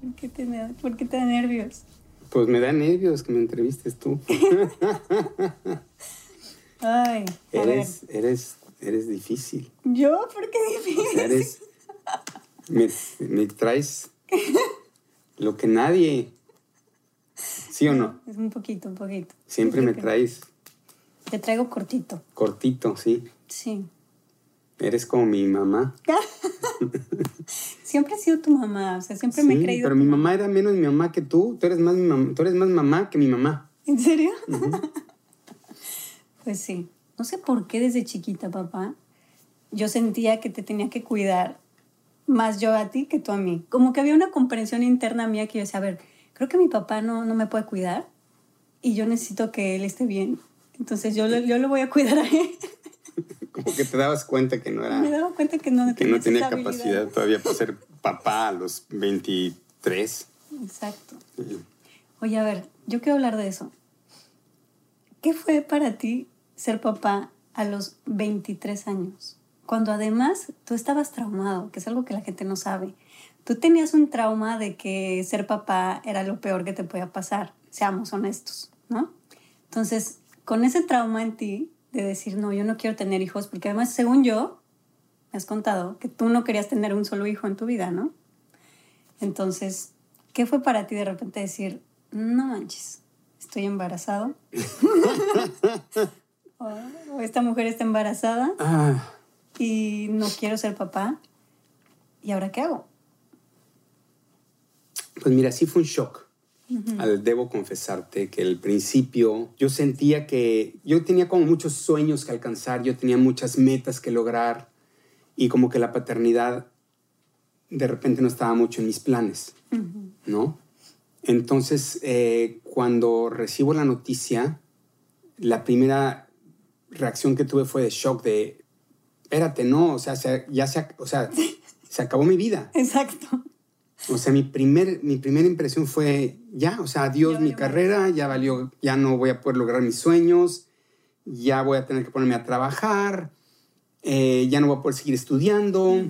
¿Por qué te da, ¿por qué te da nervios? Pues me da nervios que me entrevistes tú. Ay, a eres, ver. eres, eres difícil. ¿Yo? ¿Por qué O difícil? sea, eres. Me, me traes lo que nadie. ¿Sí o no? Es un poquito, un poquito. Siempre me traes Te traigo cortito. cortito, sí. Sí. Eres como mi mamá. Siempre he sido tu mamá, o sea, siempre me he Sí, creído. pero mi mamá era menos mi mamá que tú. Tú eres más, mi mamá, tú eres más mamá que mi mamá. ¿En serio? pues sí. No sé por qué desde chiquita, papá, yo sentía que te tenía que cuidar más yo a ti que tú a mí. Como que había una comprensión interna mía que yo decía, a ver, creo que mi papá no, no me puede cuidar y yo necesito que él esté bien. Entonces yo, yo lo voy a cuidar a él. Como que te dabas cuenta que no era. Me daba cuenta que no, que no tenía capacidad todavía para ser papá a los 23. Exacto. Oye, a ver, yo quiero hablar de eso. ¿Qué fue para ti ser papá a los 23 años? Cuando además tú estabas traumado, que es algo que la gente no sabe. Tú tenías un trauma de que ser papá era lo peor que te podía pasar, seamos honestos, ¿no? Entonces, con ese trauma en ti de decir, no, yo no quiero tener hijos, porque además, según yo, me has contado que tú no querías tener un solo hijo en tu vida, ¿no? Entonces, ¿qué fue para ti de repente decir, no manches, estoy embarazado? o, o esta mujer está embarazada Ah, y no quiero ser papá. ¿Y ahora qué hago? pues mira, sí fue un shock. Al- Debo confesarte que al principio yo sentía que yo tenía como muchos sueños que alcanzar, yo tenía muchas metas que lograr y como que la paternidad de repente no estaba mucho en mis planes, ¿no? Entonces, eh, cuando recibo la noticia, la primera reacción que tuve fue de shock, de, espérate, no, o sea, se- ya se, o sea, se acabó mi vida. Exacto. O sea, mi, primer, mi primera impresión fue, ya, o sea, adiós Ya mi carrera, ya valió, ya no voy a poder lograr mis sueños, ya voy a tener que ponerme a trabajar, eh, ya no voy a poder seguir estudiando,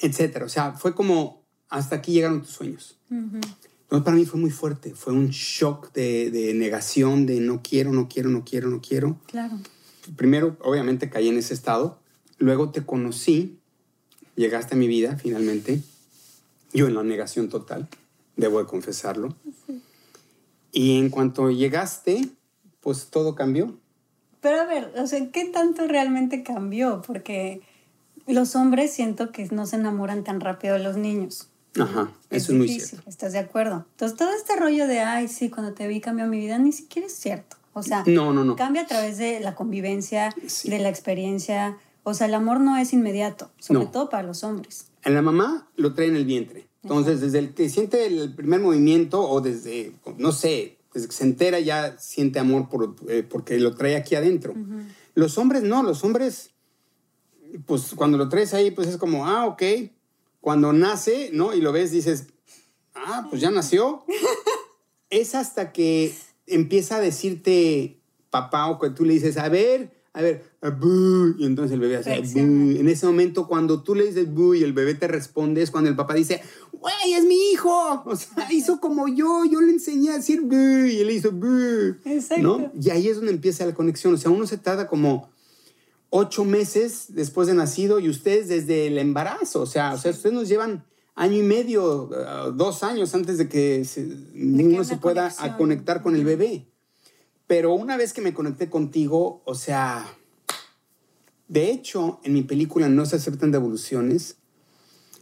etcétera. O sea, fue como, hasta aquí llegaron tus sueños. Entonces, para mí fue muy fuerte, fue un shock de, de negación, de no quiero, no quiero, no quiero, no quiero. Claro. Primero, obviamente, caí en ese estado. Luego te conocí, llegaste a mi vida finalmente. Yo en la negación total, debo de confesarlo. Y en cuanto llegaste, pues todo cambió. Pero a ver, o sea, ¿qué tanto realmente cambió? Porque los hombres siento que no se enamoran tan rápido de los niños. Ajá, eso es muy difícil, cierto. ¿Estás de acuerdo? Entonces, todo este rollo de, ay, sí, cuando te vi cambió mi vida, ni siquiera es cierto. O sea, No, no, no. cambia a través de la convivencia, Sí. de la experiencia. O sea, el amor no es inmediato, sobre todo para los hombres. En la mamá lo trae en el vientre. Entonces, desde el que siente el primer movimiento o desde, no sé, desde que se entera ya siente amor por, eh, porque lo trae aquí adentro. Los hombres no, los hombres, pues cuando lo traes ahí, pues es como, ah, ok. Cuando nace, ¿no? Y lo ves, dices, ah, pues ya nació. es hasta que empieza a decirte papá o que tú le dices, a ver, a ver, a bu", y entonces el bebé hace. En ese momento, cuando tú le dices bu y el bebé te responde, es cuando el papá dice, güey, es mi hijo. O sea, hizo como yo, yo le enseñé a decir bu y él hizo. Exacto. ¿no? Y ahí es donde empieza la conexión. O sea, uno se tarda como ocho meses después de nacido y ustedes desde el embarazo. O sea, o sea ustedes nos llevan año y medio, uh, dos años antes de que se- uno se pueda a conectar con el bebé. Pero una vez que me conecté contigo, o sea, de hecho, en mi película No se aceptan devoluciones,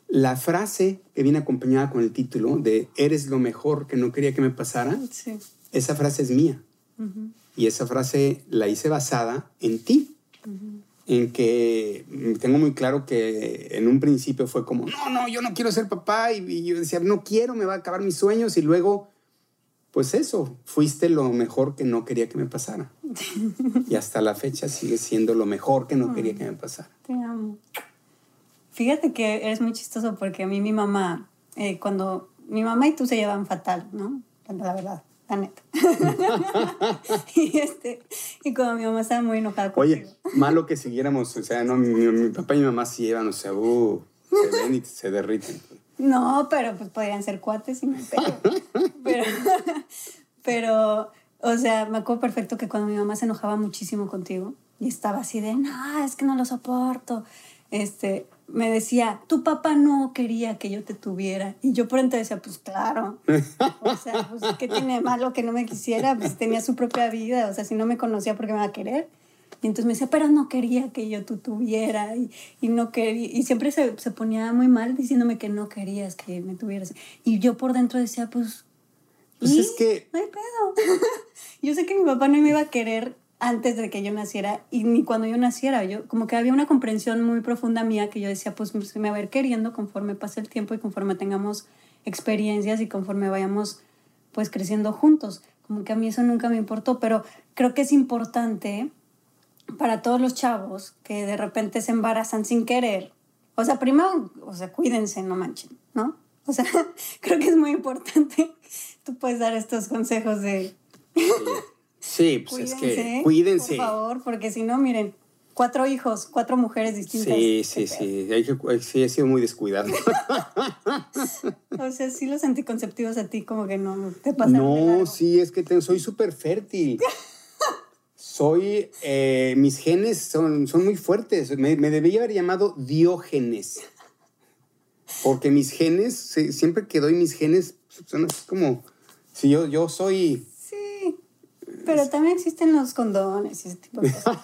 la frase que viene acompañada con el título de Eres lo mejor que no quería que me pasara, Sí. esa frase es mía. Y esa frase la hice basada en ti. en que tengo muy claro que en un principio fue como, no, no, yo no quiero ser papá y, yo decía, no quiero, me va a acabar mis sueños y luego, pues eso, fuiste lo mejor que no quería que me pasara. y hasta la fecha sigue siendo lo mejor que no quería que me pasara. Te amo. Fíjate que eres muy chistoso porque a mí mi mamá, eh, cuando mi mamá y tú se llevan fatal, ¿no? La verdad la neta. y, este, y como mi mamá estaba muy enojada Oye, malo que siguiéramos, o sea, no, mi, papá y mi mamá se llevan, o sea, uh, se ven y se derriten. No, pero pues podrían ser cuates y me pero, pero, o sea, me acuerdo perfecto que cuando mi mamá se enojaba muchísimo contigo y estaba así de, no, es que no lo soporto, este, me decía, tu papá no quería que yo te tuviera. Y yo por entonces decía, pues claro. O sea, pues, ¿qué tiene malo que no me quisiera? Pues tenía su propia vida. O sea, si no me conocía, ¿por qué me va a querer? Y entonces me decía, pero no quería que yo tú tuviera. Y, y no quería. Y siempre se, se, ponía muy mal diciéndome que no querías que me tuvieras. Y yo por dentro decía, pues. Pues es que. No hay pedo. yo sé que mi papá no me iba a querer antes de que yo naciera y ni cuando yo naciera. Yo como que había una comprensión muy profunda mía que yo decía, pues me va a ir queriendo conforme pase el tiempo y conforme tengamos experiencias y conforme vayamos pues creciendo juntos. Como que a mí eso nunca me importó, pero creo que es importante para todos los chavos que de repente se embarazan sin querer. O sea, primero, o sea, cuídense, no manchen, ¿no? O sea, creo que es muy importante. Tú puedes dar estos consejos de... Sí, pues es que cuídense. Por favor, porque si no, miren, cuatro hijos, cuatro mujeres distintas. Sí, sí, sí. Hay que, sí, he sido muy descuidado. o sea, sí los anticonceptivos a ti como que no te pasan. No, sí, es que soy súper fértil. Soy, eh, mis genes son, son muy fuertes. Me, debía haber llamado Diógenes. Porque mis genes, siempre que doy mis genes, son como, si yo, yo soy pero también existen los condones y ese tipo de cosas.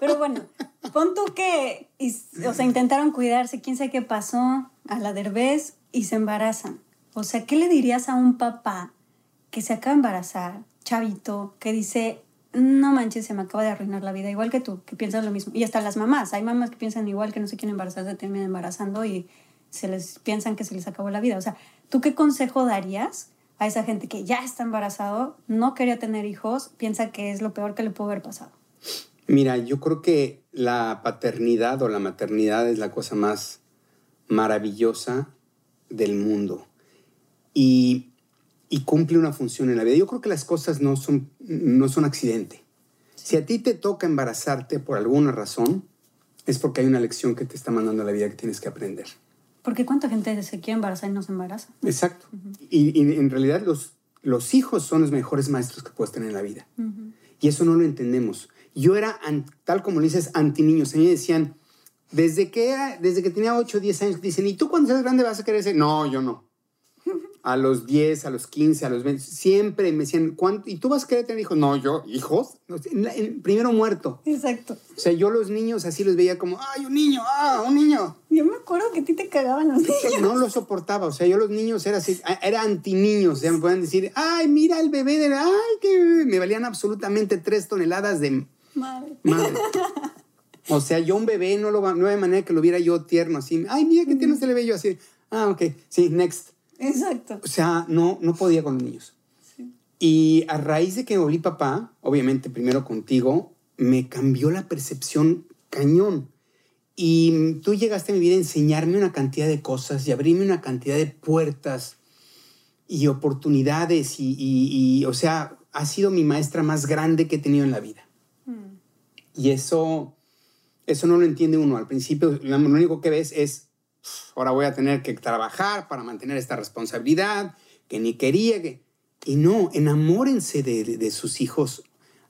Pero bueno, pon tú que, o sea, intentaron cuidarse, quién sabe qué pasó a la derbez y se embarazan. O sea, ¿qué le dirías a un papá que se acaba de embarazar, chavito, que dice, no manches, se me acaba de arruinar la vida, igual que tú, que piensas lo mismo? Y hasta las mamás, hay mamás que piensan igual, que no se quieren embarazar, se terminan embarazando y se les piensan que se les acabó la vida. O sea, ¿tú qué consejo darías a esa gente que ya está embarazado, no quería tener hijos, piensa que es lo peor que le pudo haber pasado? Mira, yo creo que la paternidad o la maternidad es la cosa más maravillosa del mundo y, cumple una función en la vida. Yo creo que las cosas no son, no son accidente. Si a ti te toca embarazarte por alguna razón, es porque hay una lección que te está mandando la vida que tienes que aprender. Porque cuánta gente se quiere embarazar y no se embaraza. Exacto. y, en realidad los, los hijos son los mejores maestros que puedes tener en la vida. Y eso no lo entendemos. Yo era, tal como lo dices, anti niños. A mí me decían, desde que, desde que tenía 8 o 10 años, dicen, ¿y tú cuando seas grande vas a querer ser? No, yo no a los 10, a los 15, a los 20, siempre me decían, ¿cuánto? ¿Y tú vas a querer tener hijos? No, yo, ¿hijos? primero muerto. Exacto. O sea, yo los niños así los veía como, ¡ay, un niño! ¡Ah, un niño! Yo me acuerdo que a ti te cagaban los niños. No lo soportaba. O sea, yo los niños era así, era anti-niños. O sea, me pueden decir, ¡ay, mira el bebé! De, ¡Ay, que Me valían absolutamente tres toneladas de... Madre. Madre. O sea, yo un bebé no, lo, no de manera que lo viera yo tierno, así. ¡Ay, mira qué tierno se le ve yo! Así, ah, ok, sí, next. Exacto. O sea, no, no podía con los niños. Y a raíz de que volví papá, obviamente primero contigo, me cambió la percepción cañón. Y tú llegaste a mi vida a enseñarme una cantidad de cosas y abrirme una cantidad de puertas y oportunidades. Y, o sea, ha sido mi maestra más grande que he tenido en la vida. Mm. Y eso, eso no lo entiende uno. Al principio, lo único que ves es ahora voy a tener que trabajar para mantener esta responsabilidad que ni quería. Que... Y no, enamórense de, sus hijos.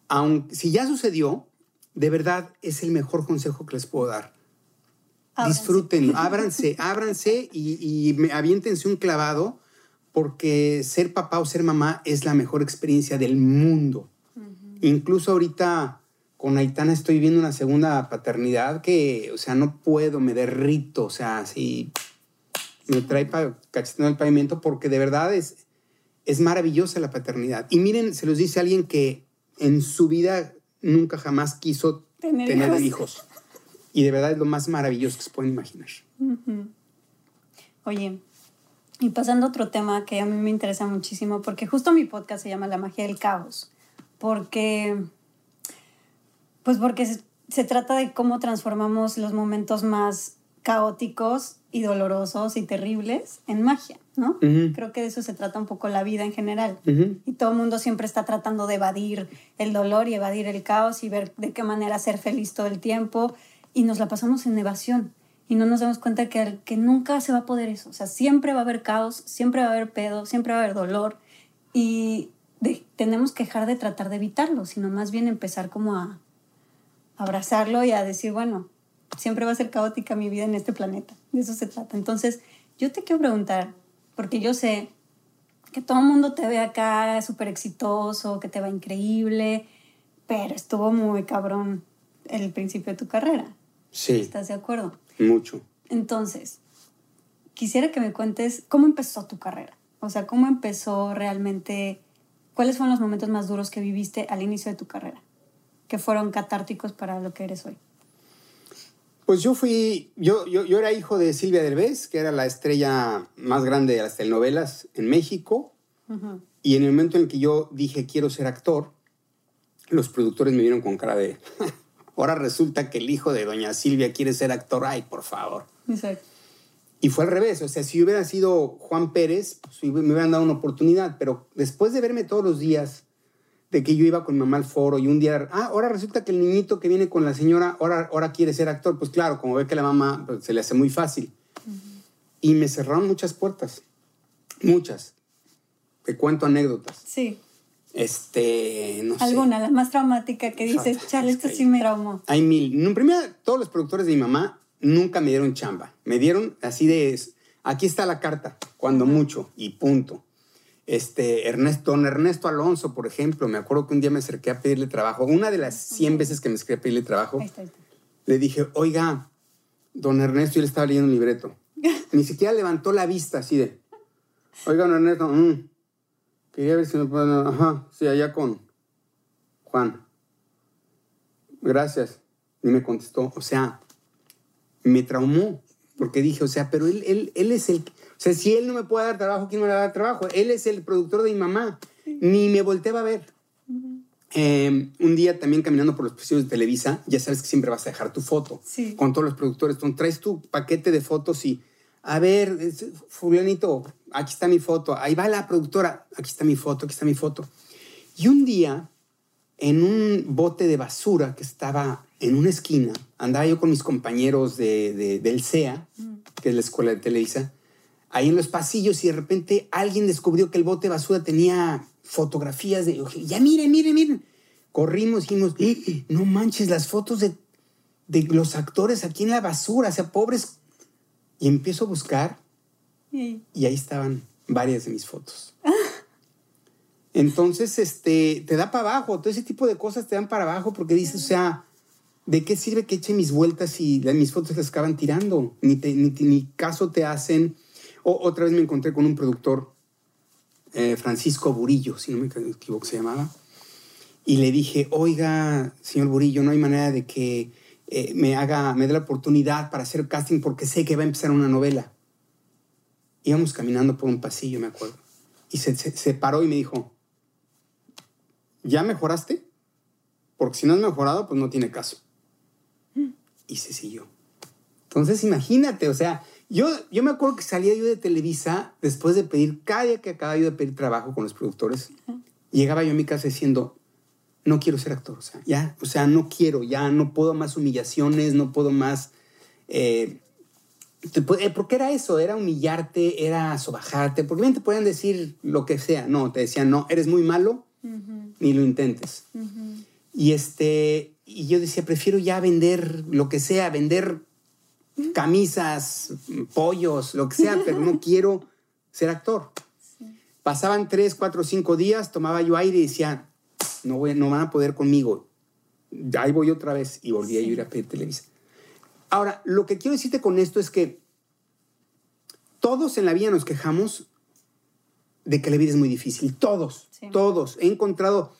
Aunque, si ya sucedió, de verdad es el mejor consejo que les puedo dar. Disfruten, ábranse, ábranse y, y aviéntense un clavado porque ser papá o ser mamá es la mejor experiencia del mundo. Incluso ahorita con Aitana estoy viendo una segunda paternidad que, o sea, no puedo, me derrito, o sea, así me trae cacheteando el pavimento porque de verdad es, es maravillosa la paternidad. Y miren, se los dice alguien que en su vida nunca jamás quiso tener, hijos. Y de verdad es lo más maravilloso que se pueden imaginar. Oye, y pasando a otro tema que a mí me interesa muchísimo, porque justo mi podcast se llama La magia del caos, porque, pues porque se, se trata de cómo transformamos los momentos más caóticos y dolorosos y terribles en magia, ¿no? Creo que de eso se trata un poco la vida en general. Y todo el mundo siempre está tratando de evadir el dolor y evadir el caos y ver de qué manera ser feliz todo el tiempo. Y nos la pasamos en evasión. Y no nos damos cuenta que, que nunca se va a poder eso. O sea, siempre va a haber caos, siempre va a haber pedo, siempre va a haber dolor. Y tenemos que dejar de tratar de evitarlo, sino más bien empezar como a abrazarlo y a decir, bueno, siempre va a ser caótica mi vida en este planeta. De eso se trata. Entonces, yo te quiero preguntar, porque yo sé que todo el mundo te ve acá súper exitoso, que te va increíble, pero estuvo muy cabrón el principio de tu carrera. Sí. ¿Estás de acuerdo? Mucho. Entonces, quisiera que me cuentes cómo empezó tu carrera. O sea, cómo empezó realmente, cuáles fueron los momentos más duros que viviste al inicio de tu carrera, que fueron catárticos para lo que eres hoy. Pues yo fui, yo, yo, yo era hijo de Silvia Derbez, que era la estrella más grande de las telenovelas en México. Y en el momento en que yo dije quiero ser actor, los productores me vieron con cara de, ahora resulta que el hijo de doña Silvia quiere ser actor, ay, por favor. Exacto. Y fue al revés, o sea, si hubiera sido Juan Pérez, pues me hubieran dado una oportunidad, pero después de verme todos los días de que yo iba con mamá al foro y un día, ah, ahora resulta que el niñito que viene con la señora, ahora, ahora quiere ser actor. Pues claro, como ve que la mamá pues, se le hace muy fácil. Y me cerraron muchas puertas, muchas. Te cuento anécdotas. Sí. Este, no ¿Alguna, la más traumática que dices, chale, esto sí me traumó? Hay mil. En primera, todos los productores de mi mamá nunca me dieron chamba. Me dieron así de, aquí está la carta, cuando mucho, y punto. Este, Ernesto, don Ernesto Alonso, por ejemplo, me acuerdo que un día me acerqué a pedirle trabajo. Una de las 100 veces que me acerqué a pedirle trabajo, le dije, oiga, don Ernesto, y él estaba leyendo un libreto. Ni siquiera levantó la vista así de, oiga, don Ernesto, mm, quería ver si me pueden, ajá, sí, allá con Juan. Gracias. Y me contestó, o sea, me traumó, porque dije, o sea, pero él, él, él es el sea, si él no me puede dar trabajo, ¿quién me va a dar trabajo? Él es el productor de mi mamá. Ni me volteaba a ver. Em, un día también caminando por los pasillos de Televisa, ya sabes que siempre vas a dejar tu foto con todos los productores. Entonces, traes tu paquete de fotos y, a ver, fulanito, aquí está mi foto. Ahí va la productora, aquí está mi foto, aquí está mi foto. Y un día, en un bote de basura que estaba en una esquina, andaba yo con mis compañeros de, del CEA, que es la escuela de Televisa, ahí en los pasillos y de repente alguien descubrió que el bote de basura tenía fotografías de... Ya miren, miren, miren. Corrimos dijimos, eh, no manches las fotos de, de los actores aquí en la basura, o sea, pobres. Y empiezo a buscar y ahí estaban varias de mis fotos. Entonces, este, te da para abajo, todo ese tipo de cosas te dan para abajo porque dices, o sea, ¿de qué sirve que eche mis vueltas y mis fotos las acaban tirando? Ni, ni, ni caso te hacen otra vez me encontré con un productor, eh, Francisco Burillo, si no me equivoco se llamaba, y le dije, oiga, señor Burillo, no hay manera de que eh, me haga, me dé la oportunidad para hacer casting porque sé que va a empezar una novela. Íbamos caminando por un pasillo, me acuerdo, y se, se paró y me dijo, ¿ya mejoraste? Porque si no has mejorado, pues no tiene caso. Y se siguió. Entonces, imagínate, o sea, yo, yo me acuerdo que salía yo de Televisa después de pedir, cada día que acababa yo de pedir trabajo con los productores, llegaba yo a mi casa diciendo, no quiero ser actor, o sea, ya, o sea, no quiero, ya no puedo más humillaciones, no puedo más... Eh, eh porque era eso, era humillarte, era sobajarte, porque bien te podían decir lo que sea, no, te decían, no, eres muy malo, ni lo intentes. Y este, y yo decía, prefiero ya vender lo que sea, vender camisas, pollos, lo que sea, pero no quiero ser actor. Pasaban tres, cuatro, cinco días, tomaba yo aire y decía, no, voy, no van a poder conmigo. Ahí voy otra vez y volví a ir a pedir televisa. Ahora, lo que quiero decirte con esto es que todos en la vida nos quejamos de que la vida es muy difícil. Todos, todos. He encontrado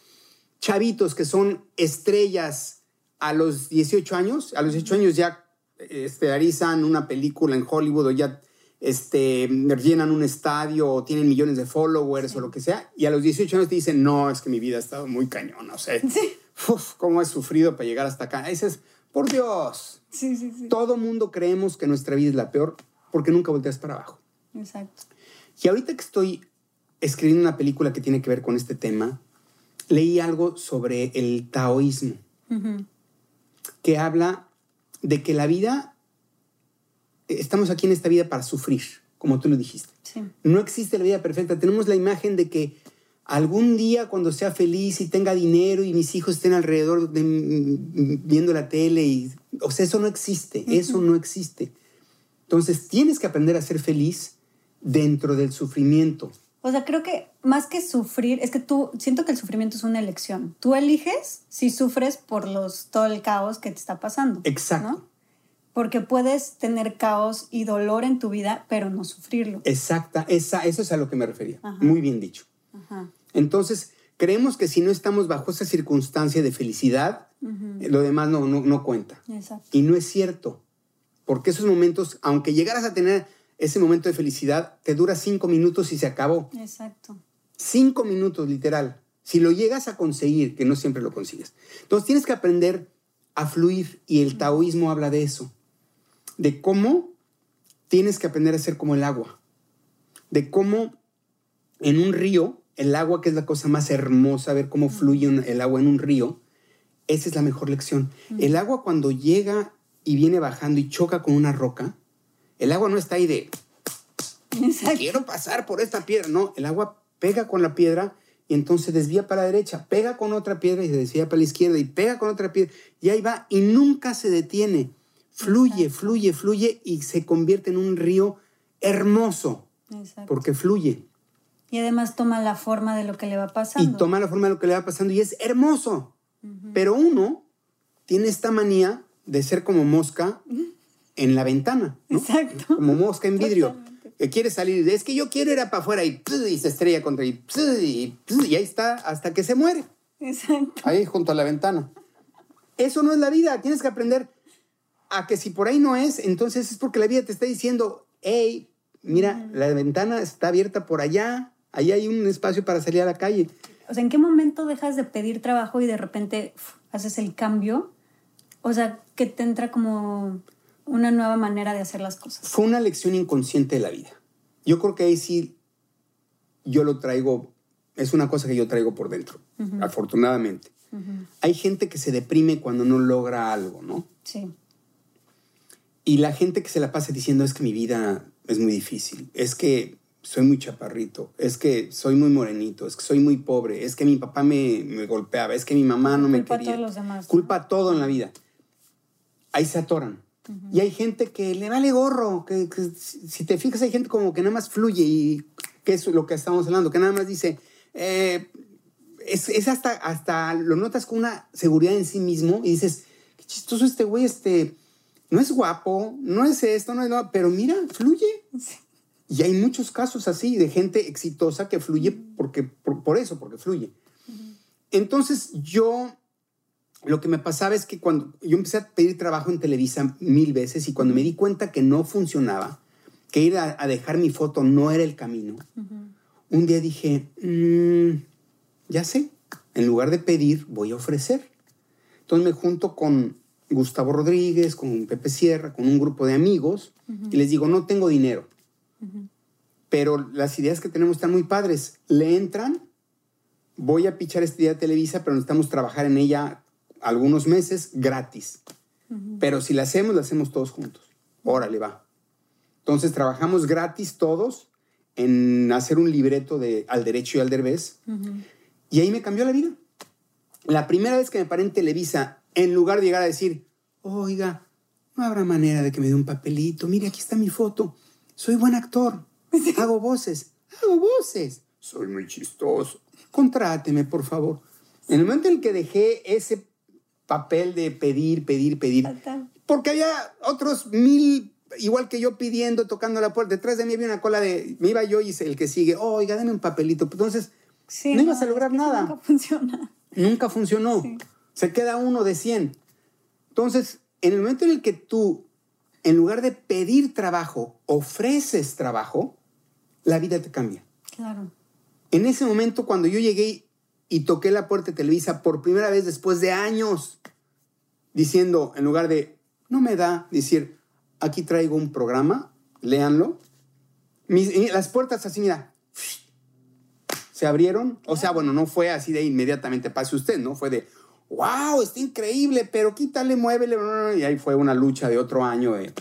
chavitos que son estrellas a los 18 años, a los 18 años ya estelarizan una película en Hollywood o ya este, llenan un estadio o tienen millones de followers o lo que sea, y a los 18 años te dicen, no, es que mi vida ha estado muy cañona, o sea, sí. cómo he sufrido para llegar hasta acá. Ese es, por Dios. Sí, sí, sí. Todo mundo creemos que nuestra vida es la peor porque nunca volteas para abajo. Exacto. Y ahorita que estoy escribiendo una película que tiene que ver con este tema, leí algo sobre el taoísmo, que habla de que la vida, estamos aquí en esta vida para sufrir, como tú lo dijiste. No existe la vida perfecta. Tenemos la imagen de que algún día cuando sea feliz y tenga dinero y mis hijos estén alrededor de, viendo la tele, y, o sea, eso no existe, eso no existe. Entonces tienes que aprender a ser feliz dentro del sufrimiento. O sea, creo que más que sufrir, es que tú, siento que el sufrimiento es una elección. Tú eliges si sufres por los, todo el caos que te está pasando. Exacto. Porque puedes tener caos y dolor en tu vida, pero no sufrirlo. Exacta, esa, eso es a lo que me refería. Muy bien dicho. Entonces, creemos que si no estamos bajo esa circunstancia de felicidad, lo demás no, no, no cuenta. Exacto. Y no es cierto. Porque esos momentos, aunque llegaras a tener ese momento de felicidad te dura cinco minutos y se acabó. Exacto. Cinco minutos, literal. Si lo llegas a conseguir, que no siempre lo consigues. Entonces tienes que aprender a fluir y el taoísmo habla de eso. De cómo tienes que aprender a ser como el agua. De cómo en un río, el agua que es la cosa más hermosa, ver cómo fluye el agua en un río, esa es la mejor lección. El agua cuando llega y viene bajando y choca con una roca, el agua no está ahí de, quiero pasar por esta piedra. No, el agua pega con la piedra y entonces desvía para la derecha, pega con otra piedra y se desvía para la izquierda y pega con otra piedra y ahí va y nunca se detiene. Fluye, fluye, fluye y se convierte en un río hermoso porque fluye. Y además toma la forma de lo que le va pasando. Y toma la forma de lo que le va pasando y es hermoso. Pero uno tiene esta manía de ser como mosca en la ventana, Exacto. Como mosca en vidrio. Que quiere salir, es que yo quiero ir para afuera y, se estrella contra y, y, y ahí está hasta que se muere. Exacto. Ahí junto a la ventana. Eso no es la vida, tienes que aprender a que si por ahí no es, entonces es porque la vida te está diciendo, hey, mira, la ventana está abierta por allá, ahí hay un espacio para salir a la calle. O sea, ¿en qué momento dejas de pedir trabajo y de repente haces el cambio? O sea, que te entra como una nueva manera de hacer las cosas. Fue una lección inconsciente de la vida. Yo creo que ahí sí yo lo traigo, es una cosa que yo traigo por dentro, afortunadamente. Hay gente que se deprime cuando no logra algo, ¿no? Sí. Y la gente que se la pasa diciendo es que mi vida es muy difícil, es que soy muy chaparrito, es que soy muy morenito, es que soy muy pobre, es que mi papá me, me golpeaba, es que mi mamá no me quería. Culpa a todos los demás. Culpa a todo en la vida. Ahí se atoran. Y hay gente que le vale gorro, que, si te fijas hay gente como que nada más fluye y que es lo que estamos hablando, que nada más dice, eh, es, hasta, hasta lo notas con una seguridad en sí mismo y dices, qué chistoso este güey, este, no es guapo, no es esto, no es nada, pero mira, fluye. Y hay muchos casos así de gente exitosa que fluye porque, por, eso, porque fluye. Entonces yo lo que me pasaba es que cuando yo empecé a pedir trabajo en Televisa mil veces y cuando me di cuenta que no funcionaba, que ir a, dejar mi foto no era el camino, un día dije, mm, ya sé, en lugar de pedir, voy a ofrecer. Entonces me junto con Gustavo Rodríguez, con Pepe Sierra, con un grupo de amigos y les digo, no tengo dinero, pero las ideas que tenemos están muy padres. Le entran, voy a pichar esta idea de Televisa, pero necesitamos trabajar en ella algunos meses gratis. Pero si la hacemos, la hacemos todos juntos. Órale, va. Entonces trabajamos gratis todos en hacer un libreto de Al Derecho y al Derbez. Y ahí me cambió la vida. La primera vez que me paré en Televisa, en lugar de llegar a decir, oiga, no habrá manera de que me dé un papelito. Mire, aquí está mi foto. Soy buen actor. Hago voces. Hago voces. Soy muy chistoso. Contráteme, por favor. En el momento en el que dejé ese papel de pedir, pedir, pedir. Porque había otros mil, igual que yo pidiendo, tocando la puerta. Detrás de mí había una cola de, me iba yo y el que sigue, oiga, dame un papelito. Entonces, no, ibas a lograr nada. Nunca funciona. Nunca funcionó. Se queda uno de 100. Entonces, en el momento en el que tú, en lugar de pedir trabajo, ofreces trabajo, la vida te cambia. Claro. En ese momento, cuando yo llegué y toqué la puerta de Televisa por primera vez después de años, diciendo, en lugar de, no me da, decir, aquí traigo un programa, léanlo. las puertas así, mira, se abrieron. O sea, bueno, no fue así de inmediatamente pase usted, ¿no? Fue de, wow, está increíble, pero quítale, muévele. Y ahí fue una lucha de otro año de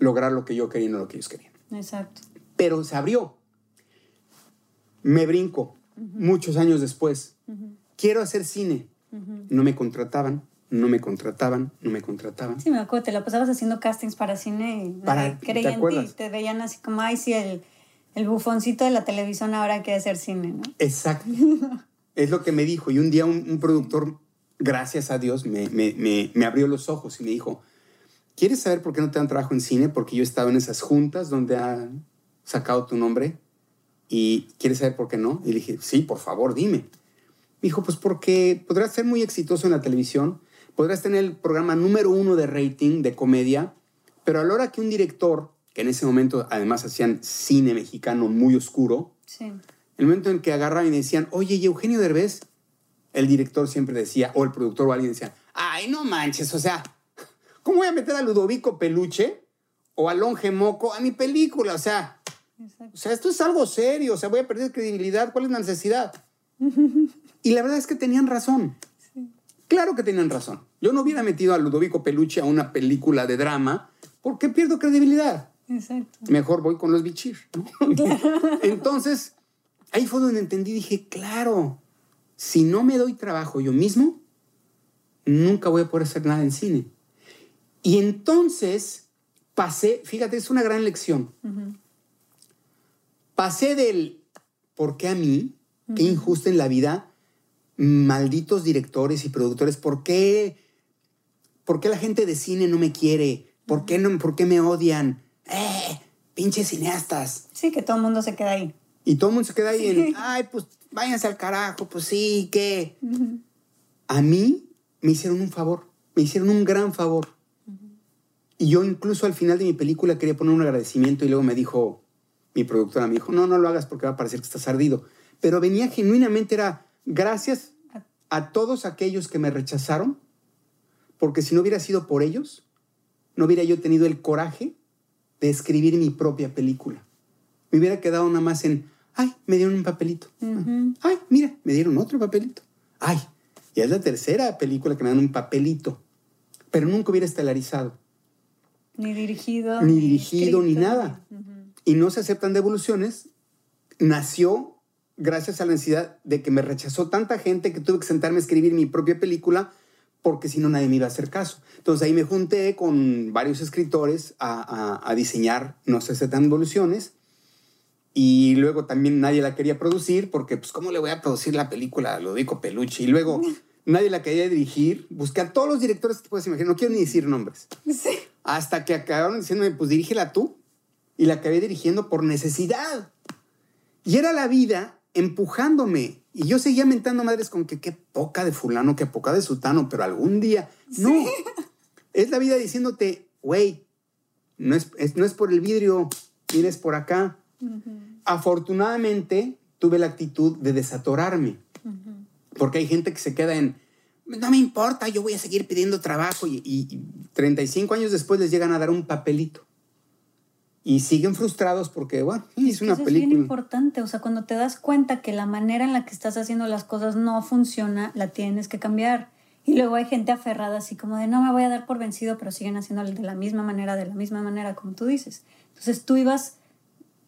lograr lo que yo quería y no lo que ellos querían. Exacto. Pero se abrió. Me brinco muchos años después. Quiero hacer cine. No me contrataban no me contrataban, no me contrataban. Sí, me acuerdo, te la pasabas haciendo castings para cine y para, creían ¿te, te veían así como, ay, sí, el, el bufoncito de la televisión ahora quiere hacer cine, ¿no? Exacto. es lo que me dijo. Y un día un, productor, gracias a Dios, me, me, me, abrió los ojos y me dijo, ¿quieres saber por qué no te dan trabajo en cine? Porque yo he estado en esas juntas donde han sacado tu nombre y ¿quieres saber por qué no? Y le dije, sí, por favor, dime. Me dijo, pues porque podrás ser muy exitoso en la televisión, podrás tener el programa número uno de rating de comedia, pero a la hora que un director, que en ese momento además hacían cine mexicano muy oscuro, el momento en que agarraban y decían, oye, ¿y Eugenio Derbez? El director siempre decía, o el productor o alguien decía, ay, no manches, o sea, ¿cómo voy a meter a Ludovico Peluche o a Longe Moco a mi película? O sea, o sea, esto es algo serio, o sea, voy a perder credibilidad, ¿cuál es la necesidad? y la verdad es que tenían razón. Claro que tenían razón. Yo no hubiera metido a Ludovico Peluche a una película de drama porque pierdo credibilidad. Exacto. Mejor voy con los bichir. Entonces, ahí fue donde entendí, dije, claro, si no me doy trabajo yo mismo, nunca voy a poder hacer nada en cine. Y entonces pasé, fíjate, es una gran lección. Pasé del ¿por qué a mí? Qué injusto en la vida malditos directores y productores, ¿por qué, ¿por qué la gente de cine no me quiere? ¿Por qué, no, ¿Por qué me odian? ¡Eh! Pinches cineastas. Sí, que todo el mundo se queda ahí. Y todo el mundo se queda ahí en, ay, pues váyanse al carajo, pues sí, ¿qué? A mí me hicieron un favor, me hicieron un gran favor. Y yo incluso al final de mi película quería poner un agradecimiento y luego me dijo, mi productora me dijo, no, no lo hagas porque va a parecer que estás ardido. Pero venía genuinamente, era, gracias a todos aquellos que me rechazaron, porque si no hubiera sido por ellos, no hubiera yo tenido el coraje de escribir mi propia película. Me hubiera quedado nada más en, ay, me dieron un papelito. Ay, mira, me dieron otro papelito. Ay, ya es la tercera película que me dan un papelito. Pero nunca hubiera estelarizado. Ni dirigido. Ni, dirigido, ni nada. Y no se aceptan devoluciones. Nació gracias a la necesidad de que me rechazó tanta gente que tuve que sentarme a escribir mi propia película porque si no nadie me iba a hacer caso. Entonces ahí me junté con varios escritores a, diseñar No sé si tan evoluciones y luego también nadie la quería producir porque pues cómo le voy a producir la película a Ludovico Peluche y luego nadie la quería dirigir. Busqué a todos los directores que te puedes imaginar, no quiero ni decir nombres. Sí. Hasta que acabaron diciéndome, pues dirígela tú. Y la acabé dirigiendo por necesidad. Y era la vida empujándome. Y yo seguía mentando madres con que qué poca de fulano, qué poca de sutano, pero algún día, no. Es la vida diciéndote, güey, no es, no es por el vidrio, vienes por acá. Afortunadamente tuve la actitud de desatorarme, porque hay gente que se queda en, no me importa, yo voy a seguir pidiendo trabajo y, y 35 años después les llegan a dar un papelito y siguen frustrados porque, bueno, es, una película. Es bien importante, o sea, cuando te das cuenta que la manera en la que estás haciendo las cosas no funciona, la tienes que cambiar. Y luego hay gente aferrada así como de, no me voy a dar por vencido, pero siguen haciendo de la misma manera, de la misma manera, como tú dices. Entonces tú ibas,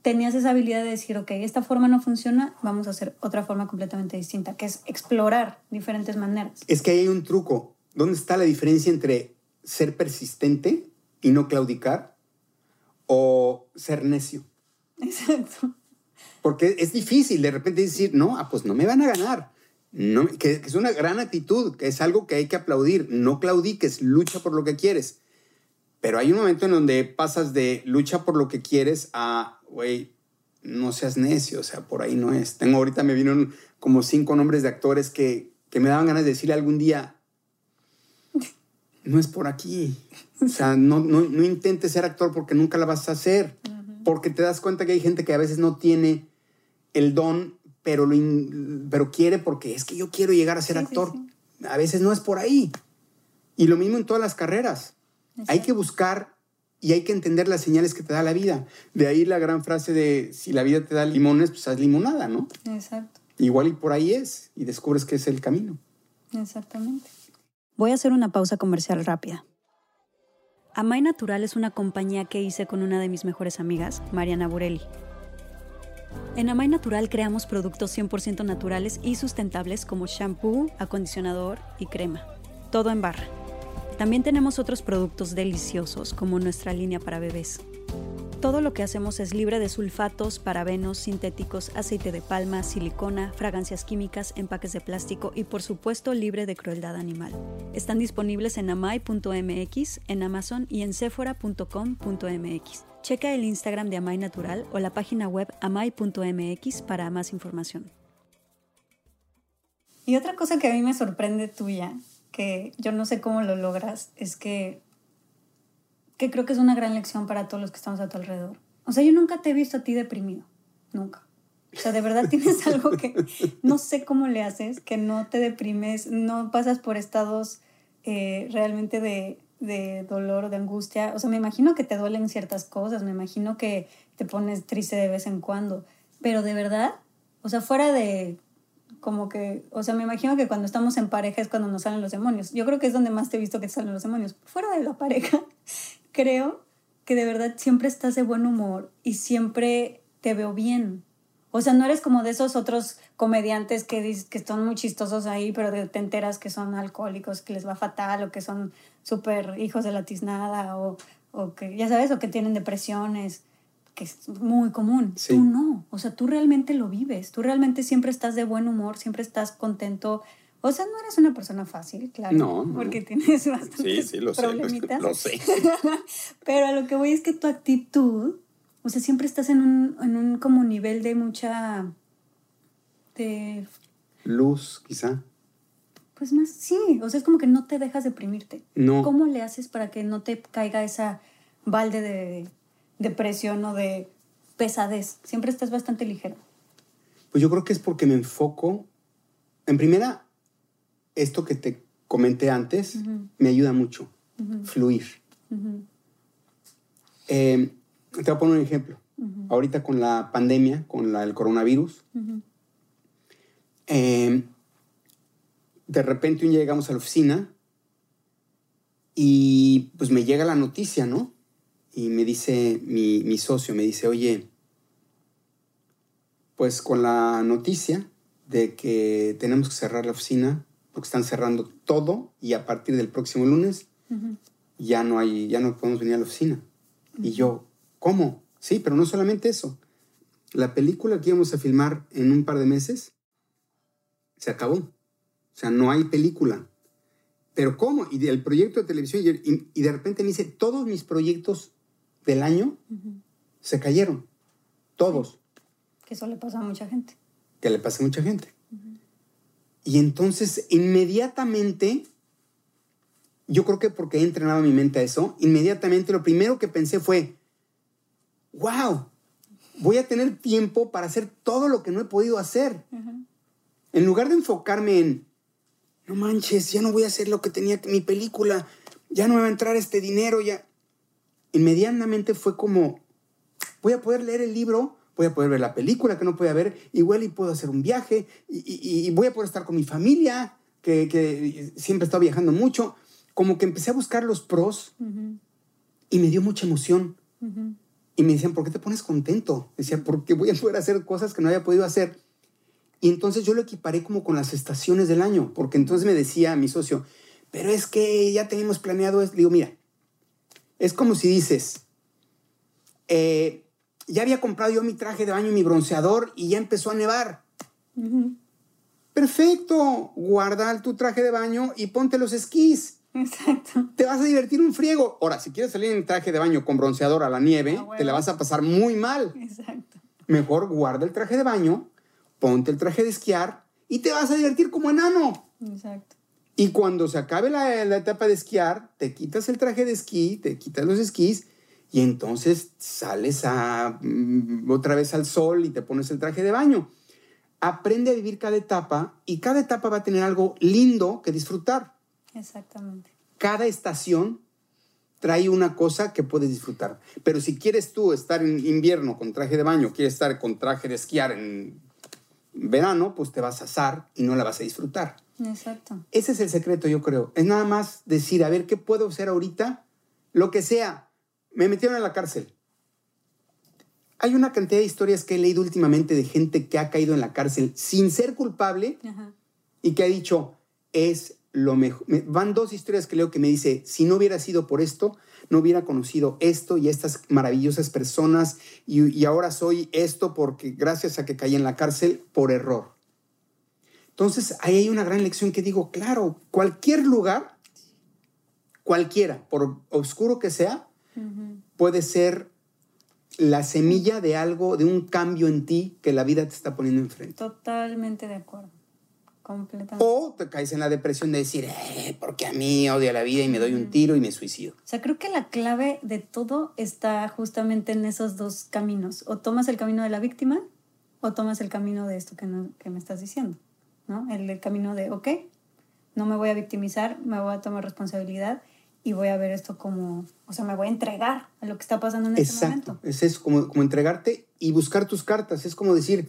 tenías esa habilidad de decir, ok, esta forma no funciona, vamos a hacer otra forma completamente distinta, que es explorar diferentes maneras. Es que ahí hay un truco. ¿Dónde está la diferencia entre ser persistente y no claudicar o ser necio. Exacto. Porque es difícil de repente decir, no, ah, pues no me van a ganar. No, que, es una gran actitud, que es algo que hay que aplaudir. No claudiques, lucha por lo que quieres. Pero hay un momento en donde pasas de lucha por lo que quieres a, güey, no seas necio, o sea, por ahí no es. Tengo ahorita, me vinieron como cinco nombres de actores que, que me daban ganas de decirle algún día, no es por aquí. O sea, no, no, no intentes ser actor porque nunca la vas a hacer. Porque te das cuenta que hay gente que a veces no tiene el don, pero, lo pero quiere porque es que yo quiero llegar a ser actor. A veces no es por ahí. Y lo mismo en todas las carreras. Hay que buscar y hay que entender las señales que te da la vida. De ahí la gran frase de si la vida te da limones, pues haz limonada, ¿no? Exacto. Igual y por ahí es y descubres que es el camino. Exactamente. Voy a hacer una pausa comercial rápida. Amay Natural es una compañía que hice con una de mis mejores amigas, Mariana Burelli. En Amay Natural creamos productos 100% naturales y sustentables como shampoo, acondicionador y crema. Todo en barra. También tenemos otros productos deliciosos como nuestra línea para bebés. Todo lo que hacemos es libre de sulfatos, parabenos, sintéticos, aceite de palma, silicona, fragancias químicas, empaques de plástico y por supuesto libre de crueldad animal. Están disponibles en amai.mx, en Amazon y en sephora.com.mx. Checa el Instagram de Amay Natural o la página web amai.mx para más información. Y otra cosa que a mí me sorprende tuya, que yo no sé cómo lo logras, es que que creo que es una gran lección para todos los que estamos a tu alrededor. O sea, yo nunca te he visto a ti deprimido, nunca. O sea, de verdad tienes algo que no sé cómo le haces, que no te deprimes, no pasas por estados eh, realmente de, de dolor o de angustia. O sea, me imagino que te duelen ciertas cosas, me imagino que te pones triste de vez en cuando, pero de verdad, o sea, fuera de como que, o sea, me imagino que cuando estamos en pareja es cuando nos salen los demonios. Yo creo que es donde más te he visto que te salen los demonios. Fuera de la pareja, creo que de verdad siempre estás de buen humor y siempre te veo bien. O sea, no eres como de esos otros comediantes que, que están muy chistosos ahí, pero te enteras que son alcohólicos, que les va fatal, o que son súper hijos de la tiznada, o, o, que, ya sabes, o que tienen depresiones, que es muy común. Tú no. O sea, tú realmente lo vives. Tú realmente siempre estás de buen humor, siempre estás contento, o sea, no eres una persona fácil, claro. No. Porque tienes bastantes sí, sí, lo problemitas. Sé, lo sé. Pero a lo que voy es que tu actitud, o sea, siempre estás en un, en un como nivel de mucha... de... Luz, quizá. Pues más, sí, o sea, es como que no te dejas deprimirte. No. ¿Cómo le haces para que no te caiga esa balde de depresión o de pesadez? Siempre estás bastante ligero. Pues yo creo que es porque me enfoco, en primera, esto que te comenté antes me ayuda mucho, fluir. Em, te voy a poner un ejemplo. Ahorita con la pandemia, con la, el coronavirus, em, de repente un día llegamos a la oficina y pues me llega la noticia, ¿no? Y me dice mi, mi socio, me dice, oye, pues con la noticia de que tenemos que cerrar la oficina, porque están cerrando todo y a partir del próximo lunes ya no hay, ya no podemos venir a la oficina. Y yo, ¿cómo? Sí, pero no solamente eso. La película que íbamos a filmar en un par de meses se acabó. O sea, no hay película. Pero ¿cómo? Y el proyecto de televisión, y, de repente me dice, todos mis proyectos del año se cayeron. Todos. Que eso le pasa a mucha gente. Que le pasa a mucha gente. Y entonces inmediatamente, yo creo que porque he entrenado mi mente a eso, inmediatamente lo primero que pensé fue, wow, voy a tener tiempo para hacer todo lo que no he podido hacer. En lugar de enfocarme en, no manches, ya no voy a hacer lo que tenía mi película, ya no me va a entrar este dinero, ya. Inmediatamente fue como, voy a poder leer el libro voy a poder ver la película que no podía ver, igual y puedo hacer un viaje, y, voy a poder estar con mi familia, que, siempre he estado viajando mucho. Como que empecé a buscar los pros y me dio mucha emoción. Y me decían, ¿por qué te pones contento? Decía, porque voy a poder hacer cosas que no había podido hacer. Y entonces yo lo equiparé como con las estaciones del año, porque entonces me decía mi socio, pero es que ya tenemos planeado esto. digo, mira, es como si dices, eh, ya había comprado yo mi traje de baño y mi bronceador y ya empezó a nevar. Perfecto, guarda tu traje de baño y ponte los esquís. Exacto. Te vas a divertir un friego. Ahora, si quieres salir en traje de baño con bronceador a la nieve, ah, te la vas a pasar muy mal. Exacto. Mejor guarda el traje de baño, ponte el traje de esquiar y te vas a divertir como enano. Exacto. Y cuando se acabe la, la, etapa de esquiar, te quitas el traje de esquí, te quitas los esquís y entonces sales a, mm, otra vez al sol y te pones el traje de baño. Aprende a vivir cada etapa y cada etapa va a tener algo lindo que disfrutar. Exactamente. Cada estación trae una cosa que puedes disfrutar. Pero si quieres tú estar en invierno con traje de baño, quieres estar con traje de esquiar en verano, pues te vas a asar y no la vas a disfrutar. Exacto. Ese es el secreto, yo creo. Es nada más decir, a ver, ¿qué puedo hacer ahorita? Lo que sea. Me metieron a la cárcel. Hay una cantidad de historias que he leído últimamente de gente que ha caído en la cárcel sin ser culpable Ajá. y que ha dicho, es lo mejor. Me- Van dos historias que leo que me dice, si no hubiera sido por esto, no hubiera conocido esto y estas maravillosas personas y, y ahora soy esto porque gracias a que caí en la cárcel por error. Entonces, ahí hay una gran lección que digo, claro, cualquier lugar, cualquiera, por oscuro que sea, Puede ser la semilla de algo, de un cambio en ti que la vida te está poniendo enfrente. Totalmente de acuerdo. Completamente. O te caes en la depresión de decir, eh, porque a mí odio la vida y me doy un tiro y me suicido. O sea, creo que la clave de todo está justamente en esos dos caminos. O tomas el camino de la víctima o tomas el camino de esto que, no- que me estás diciendo. ¿no? El, el camino de, ok, no me voy a victimizar, me voy a tomar responsabilidad y voy a ver esto como, o sea, me voy a entregar a lo que está pasando en este Exacto. momento. Es eso, como, como entregarte y buscar tus cartas. Es como decir,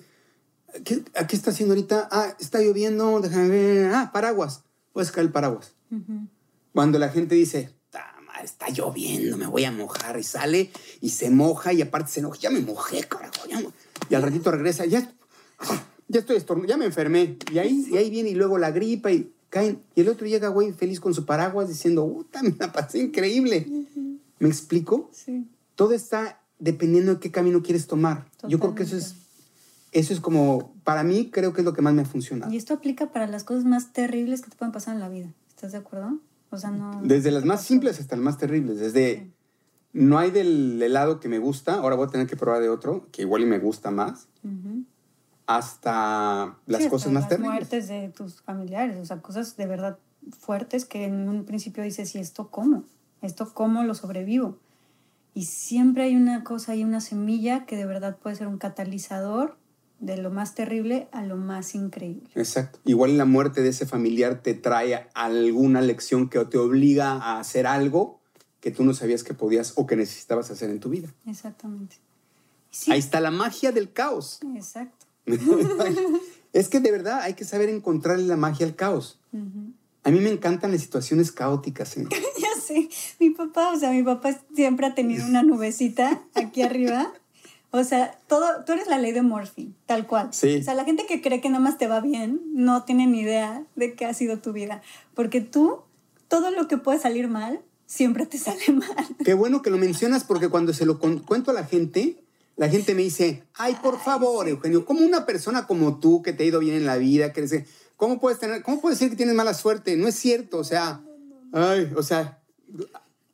¿qué, ¿a qué está haciendo ahorita? Ah, está lloviendo, déjame ver. Ah, paraguas. Voy a sacar el paraguas. Ujú. Cuando la gente dice, "Ta madre, está lloviendo, me voy a mojar, y sale y se moja y aparte se enoja, ya me mojé, carajo, ya me-". Y al ratito regresa, ya, ya estoy estornudando, ya me enfermé. Y ahí, y ahí viene y luego la gripa y caen. Y el otro llega, güey, feliz con su paraguas diciendo, puta, me la pasé increíble. ¿Me explico? Sí. Todo está dependiendo de qué camino quieres tomar. Yo creo que eso es, eso es como, para mí creo que es lo que más me ha funcionado. Y esto aplica para las cosas más terribles que te pueden pasar en la vida. ¿Estás de acuerdo? O sea, no... Desde las más simples hasta las más terribles. Desde no hay del helado que me gusta, ahora voy a tener que probar de otro, que igual y me gusta más, Ujú. Hasta las Sí, cosas hasta más las terribles. muertes de tus familiares, o sea, cosas de verdad fuertes que en un principio dices, ¿y esto cómo? ¿Esto cómo lo sobrevivo? Y siempre hay una cosa, hay una semilla que de verdad puede ser un catalizador de lo más terrible a lo más increíble. Exacto. Igual la muerte de ese familiar te trae alguna lección que te obliga a hacer algo que tú no sabías que podías o que necesitabas hacer en tu vida. Exactamente. Sí, Ahí está la magia del caos. exacto. es que de verdad hay que saber encontrarle la magia al caos. A mí me encantan las situaciones caóticas. ¿eh? Ya sé, mi papá, o sea, mi papá siempre ha tenido una nubecita aquí arriba. O sea, todo, tú eres la ley de Murphy, tal cual. Sí. O sea, la gente que cree que nada más te va bien no tiene ni idea de qué ha sido tu vida. Porque tú, todo lo que puede salir mal, siempre te sale mal. Qué bueno que lo mencionas porque cuando se lo cuento a la gente, la gente me dice, ay, por favor, Eugenio, como una persona como tú que te ha ido bien en la vida, ¿cómo puedes tener, cómo puedes decir que tienes mala suerte? No es cierto, o sea, ay, o sea,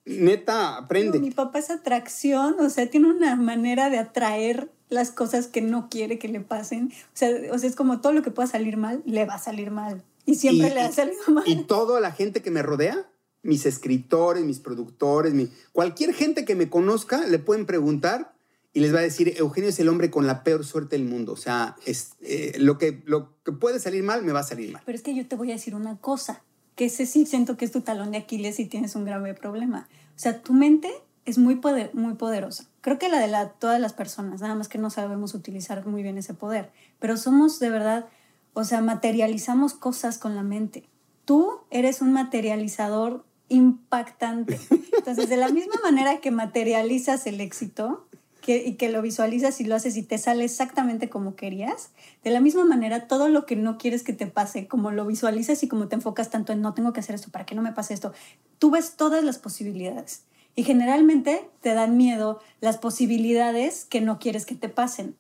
neta, aprende. Mi papá es atracción, o sea, tiene una manera de atraer las cosas que no quiere que le pasen. O sea, o sea es como todo lo que pueda salir mal, le va a salir mal. Y siempre Y- le ha salido mal. Y toda la gente que me rodea, mis escritores, mis productores, mi- cualquier gente que me conozca, le pueden preguntar y les va a decir, Eugenio es el hombre con la peor suerte del mundo. O sea, es, eh, lo, que, lo que puede salir mal, me va a salir mal. Pero es que yo te voy a decir una cosa, que ese sí siento que es tu talón de Aquiles y tienes un grave problema. O sea, tu mente es muy, poder, muy poderosa. Creo que la de la, todas las personas, nada más que no sabemos utilizar muy bien ese poder. Pero somos de verdad, o sea, materializamos cosas con la mente. Tú eres un materializador impactante. Entonces, de la misma manera que materializas el éxito, y que lo visualizas y lo haces y te sale exactamente como querías, de la misma manera todo lo que no quieres que te pase, como lo visualizas y como te enfocas tanto en no tengo que hacer esto para que no me pase esto, tú ves todas las posibilidades. Y generalmente te dan miedo las posibilidades que no quieres que te pasen.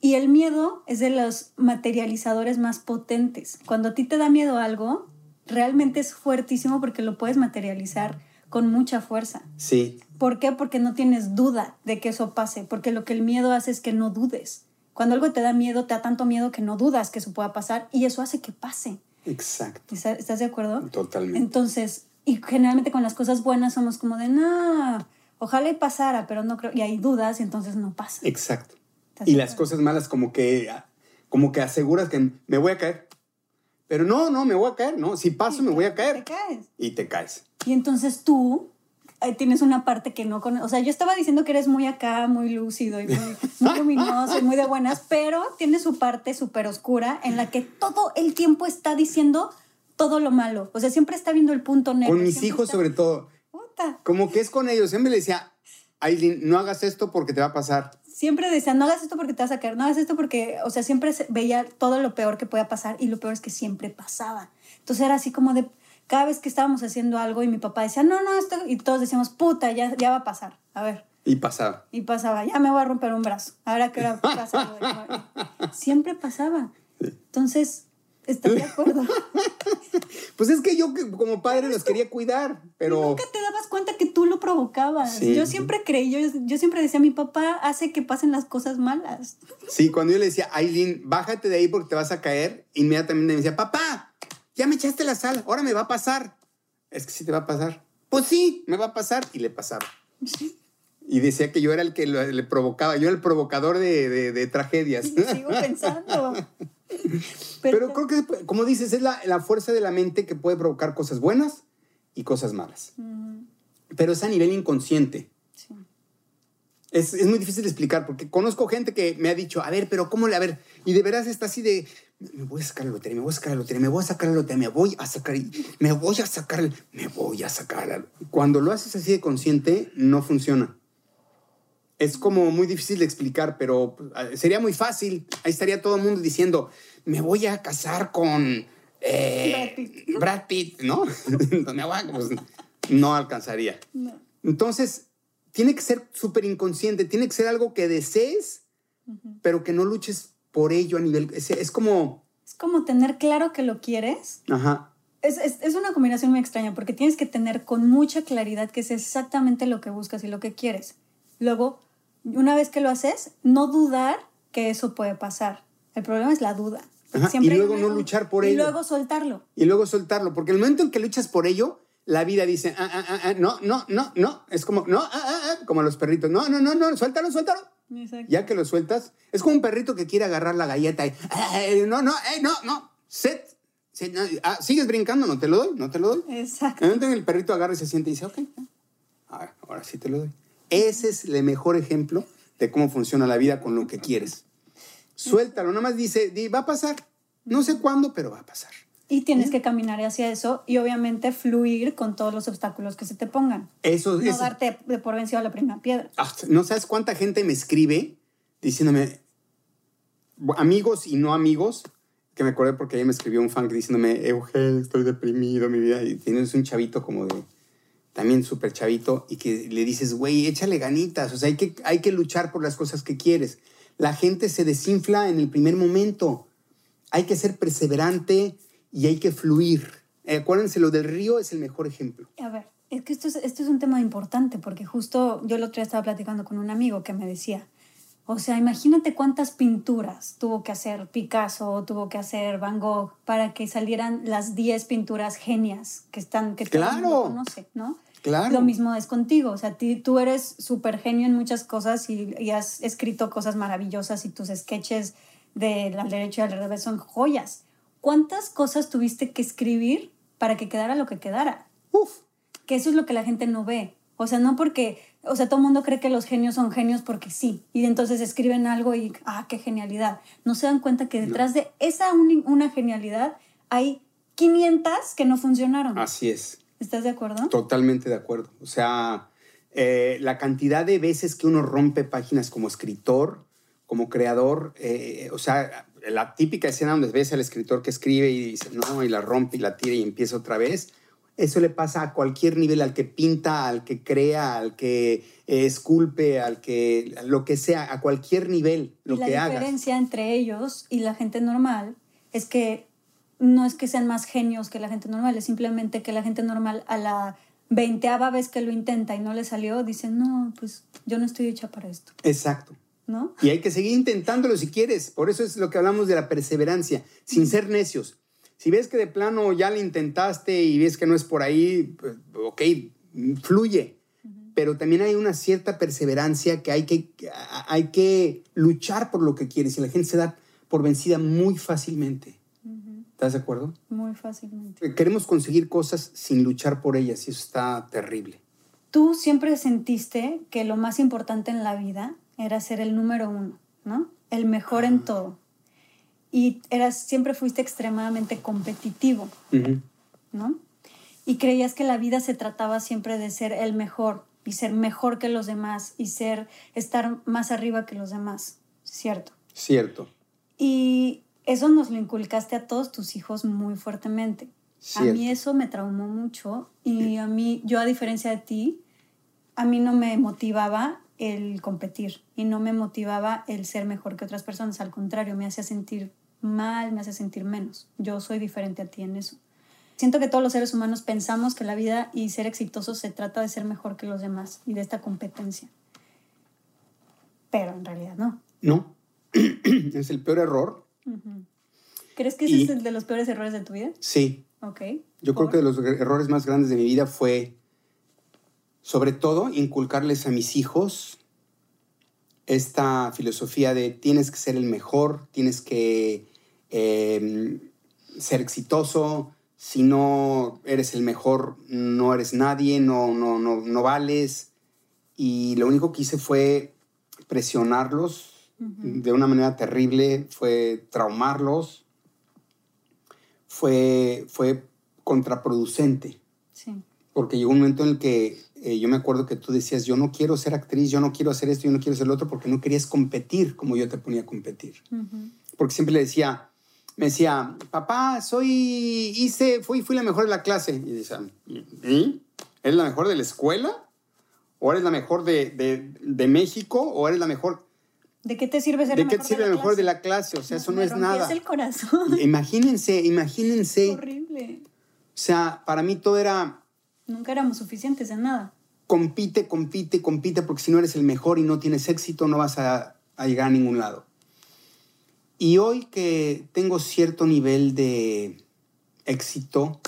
Y el miedo es de los materializadores más potentes. Cuando a ti te da miedo algo, realmente es fuertísimo porque lo puedes materializar con mucha fuerza. Sí, ¿Por qué? Porque no tienes duda de que eso pase, porque lo que el miedo hace es que no dudes. Cuando algo te da miedo, te da tanto miedo que no dudas que eso pueda pasar y eso hace que pase. Exacto. ¿Estás de acuerdo? Totalmente. Entonces, y generalmente con las cosas buenas somos como de, no, ojalá y pasara, pero no creo, y hay dudas y entonces no pasa. Exacto. Y las cosas malas como que, como que aseguras que me voy a caer. Pero no, no, me voy a caer, no. Si paso, me voy a caer. Te caes. Y te caes. Y entonces tú tienes una parte que no conoces. O sea, yo estaba diciendo que eres muy acá, muy lúcido y muy, muy luminoso y muy de buenas, pero tiene su parte súper oscura en la que todo el tiempo está diciendo todo lo malo. O sea, siempre está viendo el punto negro. Con mis hijos, sobre todo. Puta. Como que es con ellos. Siempre le decía, Aileen, no hagas esto porque te va a pasar. Siempre decía, no hagas esto porque te vas a caer, no hagas esto porque, o sea, siempre veía todo lo peor que podía pasar y lo peor es que siempre pasaba. Entonces era así como de, cada vez que estábamos haciendo algo y mi papá decía, no, no, esto, y todos decíamos, puta, ya, ya va a pasar, a ver. Y pasaba. Y pasaba, ya me voy a romper un brazo, ahora que era pasado. Siempre pasaba. Entonces, ¿estás de acuerdo? pues es que yo como padre los quería cuidar, pero... nunca te dabas cuenta que tú lo provocabas. Yo siempre creí, yo, yo siempre decía, mi papá hace que pasen las cosas malas. Sí, cuando yo le decía, Aileen, bájate de ahí porque te vas a caer, inmediatamente me decía, papá, ya me echaste la sal, ahora me va a pasar. Es que sí te va a pasar. Pues sí, me va a pasar. Y le pasaba. Y decía que yo era el que le provocaba, yo era el provocador de, tragedias. sigo pensando. Pero, creo que, como dices, es la, fuerza de la mente que puede provocar cosas buenas y cosas malas. Pero es a nivel inconsciente. Sí. Es, es, muy difícil de explicar porque conozco gente que me ha dicho, a ver, pero ¿cómo le? A ver, y de veras está así de, me voy a sacar la lotería, me voy a sacar la lotería, me voy a sacar la lotería, me voy a sacar, me voy a sacar, me voy a sacar. Cuando lo haces así de consciente, no funciona. Es como muy difícil de explicar, pero ah, sería muy fácil. Ahí estaría todo el mundo diciendo, me voy a casar con eh, Brad, Pitt. ¿no? Pues, no alcanzaría. Entonces, tiene que ser súper inconsciente, tiene que ser algo que desees, pero que no luches por ello a nivel... Es, como... Es como tener claro que lo quieres. Ajá. Es, es, una combinación muy extraña porque tienes que tener con mucha claridad que es exactamente lo que buscas y lo que quieres. Luego, una vez que lo haces, no dudar que eso puede pasar. El problema es la duda. y luego no luchar por ello. Y luego soltarlo. Y luego soltarlo, porque el momento en que luchas por ello, la vida dice, ah, ah, ah, no, no, no, no. Es como, no, como los perritos. No, no, no, no, suéltalo, suéltalo. Ya que lo sueltas, es como un perrito que quiere agarrar la galleta y, no, no, no, no, set. sigues brincando, no te lo doy, no te lo doy. Exacto. El momento en el perrito agarra y se siente y dice, ok, ahora sí te lo doy. Ese es el mejor ejemplo de cómo funciona la vida con lo que quieres. Suéltalo, nada más dice, va a pasar. No sé cuándo, pero va a pasar. Y tienes que caminar hacia eso y obviamente fluir con todos los obstáculos que se te pongan. Eso No darte de por vencido a la primera piedra. Ah, no sabes cuánta gente me escribe diciéndome, amigos y no amigos, que me acordé porque ayer me escribió un fan diciéndome, Eugen, estoy deprimido, mi vida. Y tienes un chavito como de, también súper chavito, y que le dices, güey, échale ganitas. O sea, hay que, hay que luchar por las cosas que quieres. La gente se desinfla en el primer momento. Hay que ser perseverante y hay que fluir. Eh, acuérdense, lo del río es el mejor ejemplo. A ver, es que esto es, esto es un tema importante porque justo yo el otro día estaba platicando con un amigo que me decía, o sea, imagínate cuántas pinturas tuvo que hacer Picasso, tuvo que hacer Van Gogh para que salieran las 10 pinturas genias que están que claro. no sé, ¿no? Claro. Lo mismo es contigo, o sea, tú eres súper genio en muchas cosas y, y, has escrito cosas maravillosas y tus sketches de la derecha y al revés son joyas. ¿cuántas cosas tuviste que escribir para que quedara lo que quedara? Uf. Que eso es lo que la gente no ve. O sea, no porque, o sea, todo el mundo cree que los genios son genios porque sí. Y entonces escriben algo y, ah, qué genialidad. No se dan cuenta que detrás de esa una genialidad hay 500 que no funcionaron. Así es. ¿Estás de acuerdo? Totalmente de acuerdo. O sea, eh, la cantidad de veces que uno rompe páginas como escritor, como creador, eh, o sea, la típica escena donde ves al escritor que escribe y dice, no, y la rompe y la tira y empieza otra vez. Eso le pasa a cualquier nivel, al que pinta, al que crea, al que eh, esculpe, al que lo que sea, a cualquier nivel, lo que haga. La diferencia entre ellos y la gente normal es que no es que sean más genios que la gente normal, es simplemente que la gente normal a la veinteava vez que lo intenta y no le salió, dice, no, pues yo no estoy hecha para esto. Exacto. Y hay que seguir intentándolo si quieres. Por eso es lo que hablamos de la perseverancia, sin ser necios. Si ves que de plano ya lo intentaste y ves que no es por ahí, pues, ok, fluye. Pero también hay una cierta perseverancia que hay que, hay que luchar por lo que quieres y la gente se da por vencida muy fácilmente. ¿Estás de acuerdo? Muy fácilmente. Queremos conseguir cosas sin luchar por ellas y eso está terrible. Tú siempre sentiste que lo más importante en la vida era ser el número uno, ¿no? El mejor en todo. Y eras, siempre fuiste extremadamente competitivo, ¿no? Y creías que la vida se trataba siempre de ser el mejor y ser mejor que los demás y ser, estar más arriba que los demás, ¿cierto? Cierto. Y eso nos lo inculcaste a todos tus hijos muy fuertemente. A mí eso me traumó mucho y a mí, yo a diferencia de ti, a mí no me motivaba el competir y no me motivaba el ser mejor que otras personas. Al contrario, me hacía sentir mal, me hacía sentir menos. Yo soy diferente a ti en eso. Siento que todos los seres humanos pensamos que la vida y ser exitoso se trata de ser mejor que los demás y de esta competencia. Pero en realidad no. No. es el peor error ¿Crees que ese es el de los peores errores de tu vida? Sí. Ok. Yo creo que de los errores más grandes de mi vida fue, sobre todo, inculcarles a mis hijos esta filosofía de tienes que ser el mejor, tienes que em, ser exitoso, si no eres el mejor, no eres nadie, no, no, no, no vales. Y lo único que hice fue presionarlos de una manera terrible, fue traumarlos, fue, fue contraproducente. Porque llegó un momento en el que eh, yo me acuerdo que tú decías, yo no quiero ser actriz, yo no quiero hacer esto, yo no quiero hacer lo otro, porque no querías competir como yo te ponía a competir. Porque siempre le decía, me decía, papá, soy, hice, fui, fui la mejor de la clase. Y decía, ¿y? ¿Eres la mejor de la escuela? ¿O eres la mejor de, de, de México? ¿O eres la mejor? ¿De qué te sirve ser ¿De qué te sirve el mejor de la clase? O sea, eso no es nada. el corazón. Imagínense, imagínense. Horrible. O sea, para mí todo era... Nunca éramos suficientes en nada. Compite, compite, compite, porque si no eres el mejor y no tienes éxito, no vas a, llegar a ningún lado. Y hoy que tengo cierto nivel de éxito,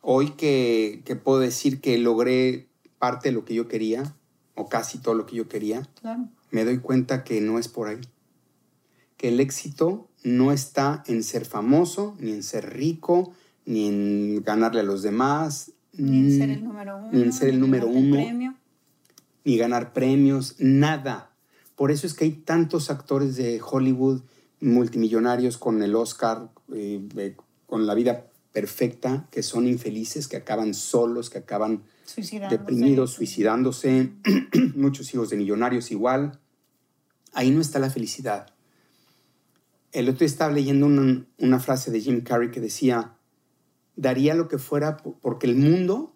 hoy que, que puedo decir que logré parte de lo que yo quería, o casi todo lo que yo quería, claro me doy cuenta que no es por ahí. Que el éxito no está en ser famoso, ni en ser rico, ni en ganarle a los demás. Ni en ser el número uno. Ni en ser el número uno. Ni ganar premios, nada. Por eso es que hay tantos actores de Hollywood multimillonarios con el Oscar, eh, con la vida perfecta, que son infelices, que acaban solos, que acaban deprimidos, suicidándose, muchos hijos de millonarios igual. Ahí no está la felicidad. El otro día estaba leyendo una, frase de Jim Carrey que decía, daría lo que fuera porque el mundo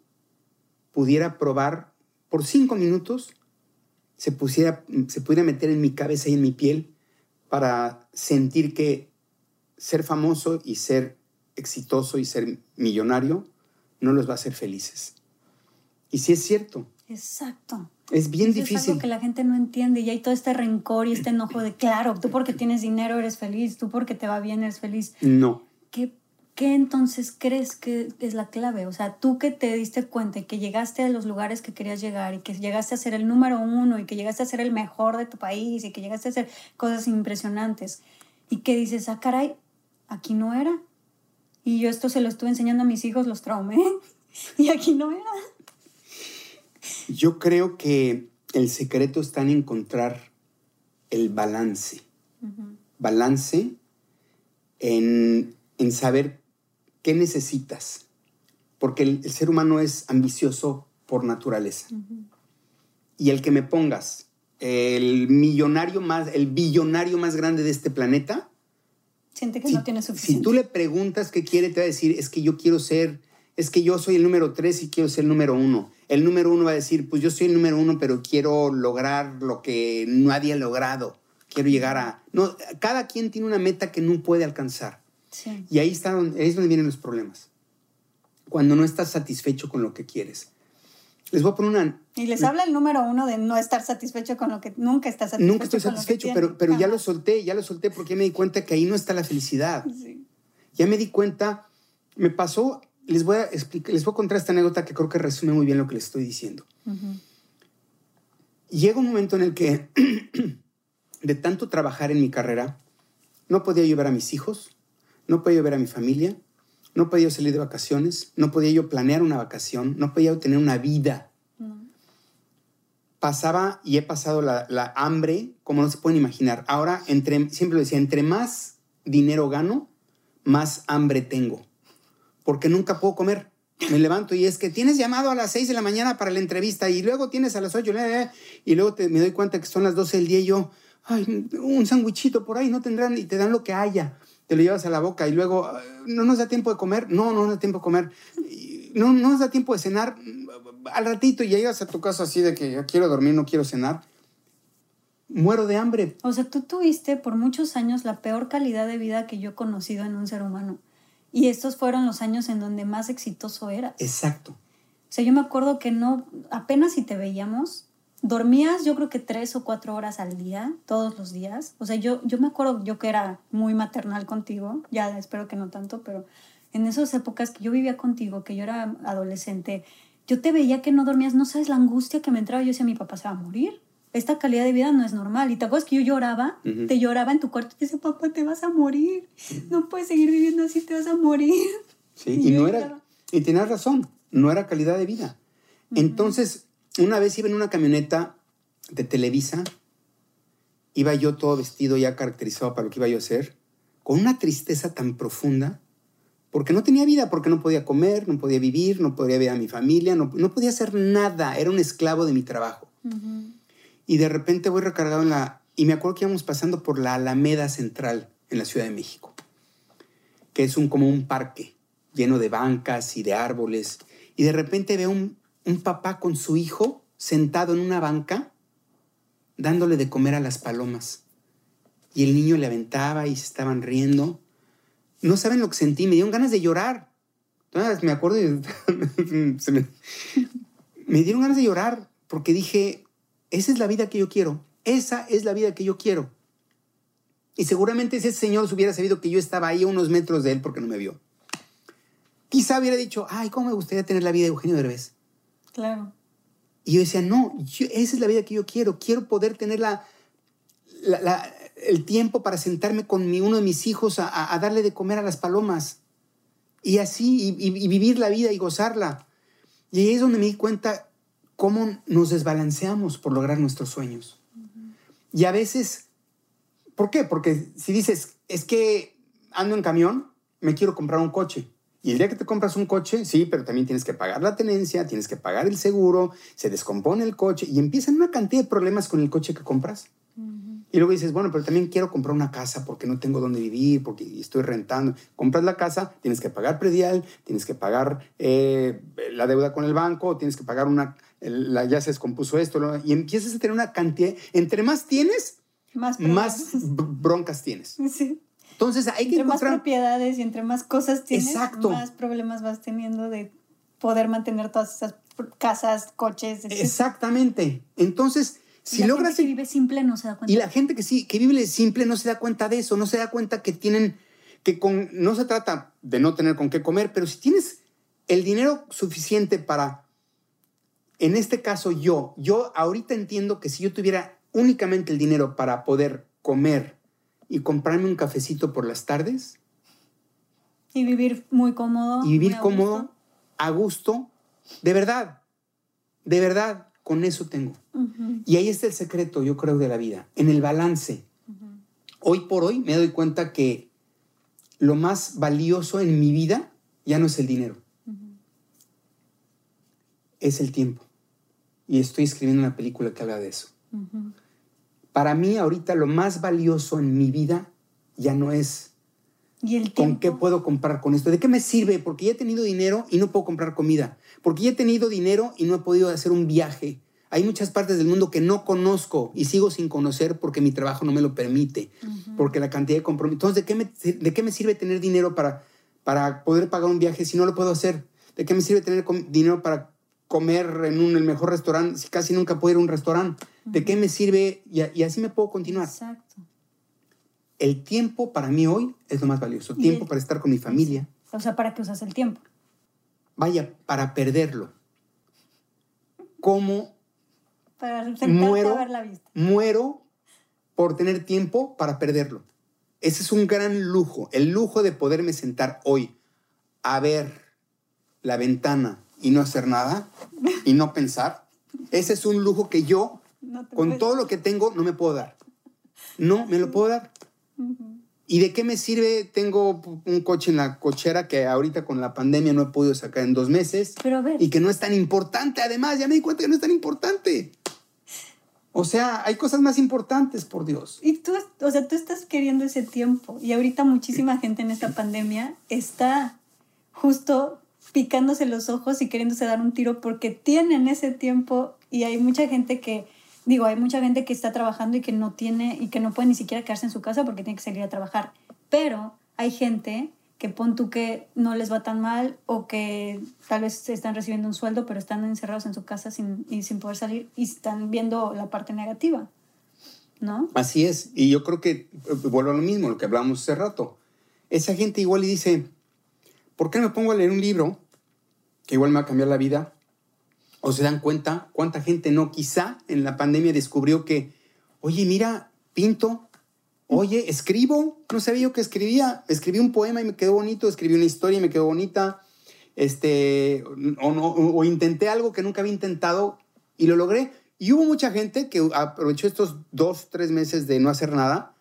pudiera probar por cinco minutos, se, pusiera, se pudiera meter en mi cabeza y en mi piel para sentir que ser famoso y ser exitoso y ser millonario no los va a hacer felices. Y sí es cierto. Exacto. Es bien difícil. Es algo que la gente no entiende y hay todo este rencor y este enojo de, claro, tú porque tienes dinero eres feliz, tú porque te va bien eres feliz. No. ¿Qué, qué entonces crees que es la clave? O sea, tú que te diste cuenta y que llegaste a los lugares que querías llegar y que llegaste a ser el número uno y que llegaste a ser el mejor de tu país y que llegaste a hacer cosas impresionantes y que dices, ah, caray, aquí no era. Y yo esto se lo estuve enseñando a mis hijos, los traumé y aquí no era. Yo creo que el secreto está en encontrar el balance. Balance en, saber qué necesitas. Porque el, ser humano es ambicioso por naturaleza. Y el que me pongas el millonario más, el billonario más grande de este planeta. Siente que no tiene suficiente. Si tú le preguntas qué quiere, te va a decir, es que yo quiero ser, es que yo soy el número tres y quiero ser el número uno el número uno va a decir, pues yo soy el número uno, pero quiero lograr lo que nadie ha logrado. Quiero llegar a... No, cada quien tiene una meta que no puede alcanzar. Y ahí, está donde, es donde vienen los problemas. Cuando no estás satisfecho con lo que quieres. Les voy a poner una... Y les habla el número uno de no estar satisfecho con lo que... Nunca estás satisfecho. Nunca estoy satisfecho, pero, pero ya lo solté, ya lo solté porque me di cuenta que ahí no está la felicidad. Ya me di cuenta, me pasó, les voy a explicar, les voy a contar esta anécdota que creo que resume muy bien lo que les estoy diciendo. Llega un momento en el que, de tanto trabajar en mi carrera, no podía ver a mis hijos, no podía ver a mi familia, no podía salir de vacaciones, no podía yo planear una vacación, no podía yo tener una vida. Pasaba y he pasado la, hambre como no se pueden imaginar. Ahora, entre, siempre lo decía, entre más dinero gano, más hambre tengo. Porque nunca puedo comer. Me levanto y es que tienes llamado a las 6 de la mañana para la entrevista y luego tienes a las 8 y luego me doy cuenta que son las 12 del día y yo, ay, un sándwichito por ahí, no tendrán y te dan lo que haya te lo llevas a la boca y luego, ah, ¿no nos da tiempo de comer? No, no nos da tiempo de comer. No, no nos da tiempo de cenar. Al ratito y llegas a tu casa así de que yo quiero dormir, no quiero cenar. Muero de hambre. O sea, tú tuviste por muchos años la peor calidad de vida que yo he conocido en un ser humano. Y estos fueron los años en donde más exitoso eras. Exacto. O sea, yo me acuerdo que no, apenas si te veíamos, dormías yo creo que tres o cuatro horas al día, todos los días. O sea, yo, yo me acuerdo yo que era muy maternal contigo, ya espero que no tanto, pero en esas épocas que yo vivía contigo, que yo era adolescente, yo te veía que no dormías, no sabes la angustia que me entraba. Yo decía, mi papá se va a morir. Esta calidad de vida no es normal. Y te acuerdas que yo lloraba, te lloraba en tu cuarto y te decía, papá, te vas a morir. No puedes seguir viviendo así, te vas a morir. Sí, y, no era, y tenías razón, no era calidad de vida. Entonces, una vez iba en una camioneta de Televisa, iba yo todo vestido ya caracterizado para lo que iba yo a hacer, con una tristeza tan profunda, porque no tenía vida, porque no podía comer, no podía vivir, no podía ver a mi familia, no, podía hacer nada, era un esclavo de mi trabajo. Y de repente voy recargado en la... Y me acuerdo que íbamos pasando por la Alameda Central en la Ciudad de México, que es un, como un parque lleno de bancas y de árboles. Y de repente veo un, un papá con su hijo sentado en una banca dándole de comer a las palomas. Y el niño le aventaba y se estaban riendo. No saben lo que sentí, me dieron ganas de llorar. Entonces me acuerdo y me, me dieron ganas de llorar porque dije, esa es la vida que yo quiero, esa es la vida que yo quiero. Y seguramente ese señor se hubiera sabido que yo estaba ahí a unos metros de él porque no me vio. Quizá hubiera dicho, ay, ¿cómo me gustaría tener la vida de Eugenio Derbez? Claro. Y yo decía, no, esa es la vida que yo quiero. Quiero poder tener la, el tiempo para sentarme con mi, uno de mis hijos a, darle de comer a las palomas. Y así, y, vivir la vida y gozarla. Y ahí es donde me di cuenta cómo nos desbalanceamos por lograr nuestros sueños. Y a veces, ¿por qué? Porque si dices, es que ando en camión, me quiero comprar un coche. Y el día que te compras un coche, sí, pero también tienes que pagar la tenencia, tienes que pagar el seguro, se descompone el coche y empiezan una cantidad de problemas con el coche que compras. Y luego dices, bueno, pero también quiero comprar una casa porque no tengo dónde vivir, porque estoy rentando. Compras la casa, tienes que pagar predial, tienes que pagar eh, la deuda con el banco, tienes que pagar una, la, ya se descompuso esto, y empiezas a tener una cantidad, entre más tienes, más, más broncas tienes. Sí. Entonces hay que entre más propiedades y entre más cosas tienes, más problemas vas teniendo de poder mantener todas esas casas, coches. Exactamente. Entonces, si la logras... Gente que vive simple no se da cuenta. Y la gente que sí, que vive simple no se da cuenta de eso, no se da cuenta que tienen, que con, no se trata de no tener con qué comer, pero si tienes el dinero suficiente para, en este caso yo, yo ahorita entiendo que si yo tuviera únicamente el dinero para poder comer y comprarme un cafecito por las tardes. Y vivir muy cómodo. Y vivir cómodo, a gusto, de verdad, de verdad, con eso tengo. Y ahí está el secreto, yo creo, de la vida, en el balance. Hoy por hoy me doy cuenta que lo más valioso en mi vida ya no es el dinero, es el tiempo. Y estoy escribiendo una película que habla de eso. Para mí ahorita lo más valioso en mi vida ya no es ¿Y el con qué puedo comprar con esto. ¿De qué me sirve? Porque ya he tenido dinero y no puedo comprar comida. Porque ya he tenido dinero y no he podido hacer un viaje. Hay muchas partes del mundo que no conozco y sigo sin conocer porque mi trabajo no me lo permite, porque la cantidad de compromisos. Entonces, ¿de qué, me, ¿de qué me sirve tener dinero para, para poder pagar un viaje si no lo puedo hacer? ¿De qué me sirve tener dinero para comer en un, el mejor restaurante si casi nunca puedo ir a un restaurante? ¿De qué me sirve? Y, así me puedo continuar. Exacto. el tiempo para mí hoy es lo más valioso. Tiempo para estar con mi familia. O sea, ¿para qué usas el tiempo? Vaya, para perderlo. ¿Cómo Para muero, a ver la vista. muero por tener tiempo para perderlo? Ese es un gran lujo, el lujo de poderme sentar hoy a ver la ventana y no hacer nada y no pensar. Ese es un lujo que yo, No con puedes- todo lo que tengo, no me puedo dar. No me lo puedo dar. ¿Y de qué me sirve? Tengo un coche en la cochera que ahorita con la pandemia no he podido sacar en dos meses Pero a ver, y que no es tan importante. Además, ya me di cuenta que no es tan importante. O sea, hay cosas más importantes, por Dios. y tú, o sea, tú estás queriendo ese tiempo y ahorita muchísima gente en esta pandemia está justo picándose los ojos y queriéndose dar un tiro porque tienen ese tiempo y hay mucha gente que, digo, hay mucha gente que está trabajando y que no tiene y que no puede ni siquiera quedarse en su casa porque tiene que salir a trabajar. Pero hay gente que pon tú que no les va tan mal o que tal vez están recibiendo un sueldo pero están encerrados en su casa sin, sin poder salir y están viendo la parte negativa, ¿no? Así es. Y yo creo que eh, vuelvo a lo mismo, lo que hablamos hace rato. Esa gente igual y dice, ¿por qué no me pongo a leer un libro que igual me va a cambiar la vida? O se dan cuenta cuánta gente no. Quizá en la pandemia descubrió que, oye, mira, pinto, oye, escribo, no sabía yo que escribía, escribí un poema y me quedó bonito, escribí una historia y me quedó bonita, este, o, no, o, intenté algo que nunca había intentado y lo logré. Y hubo mucha gente que aprovechó estos dos, tres meses de no hacer nada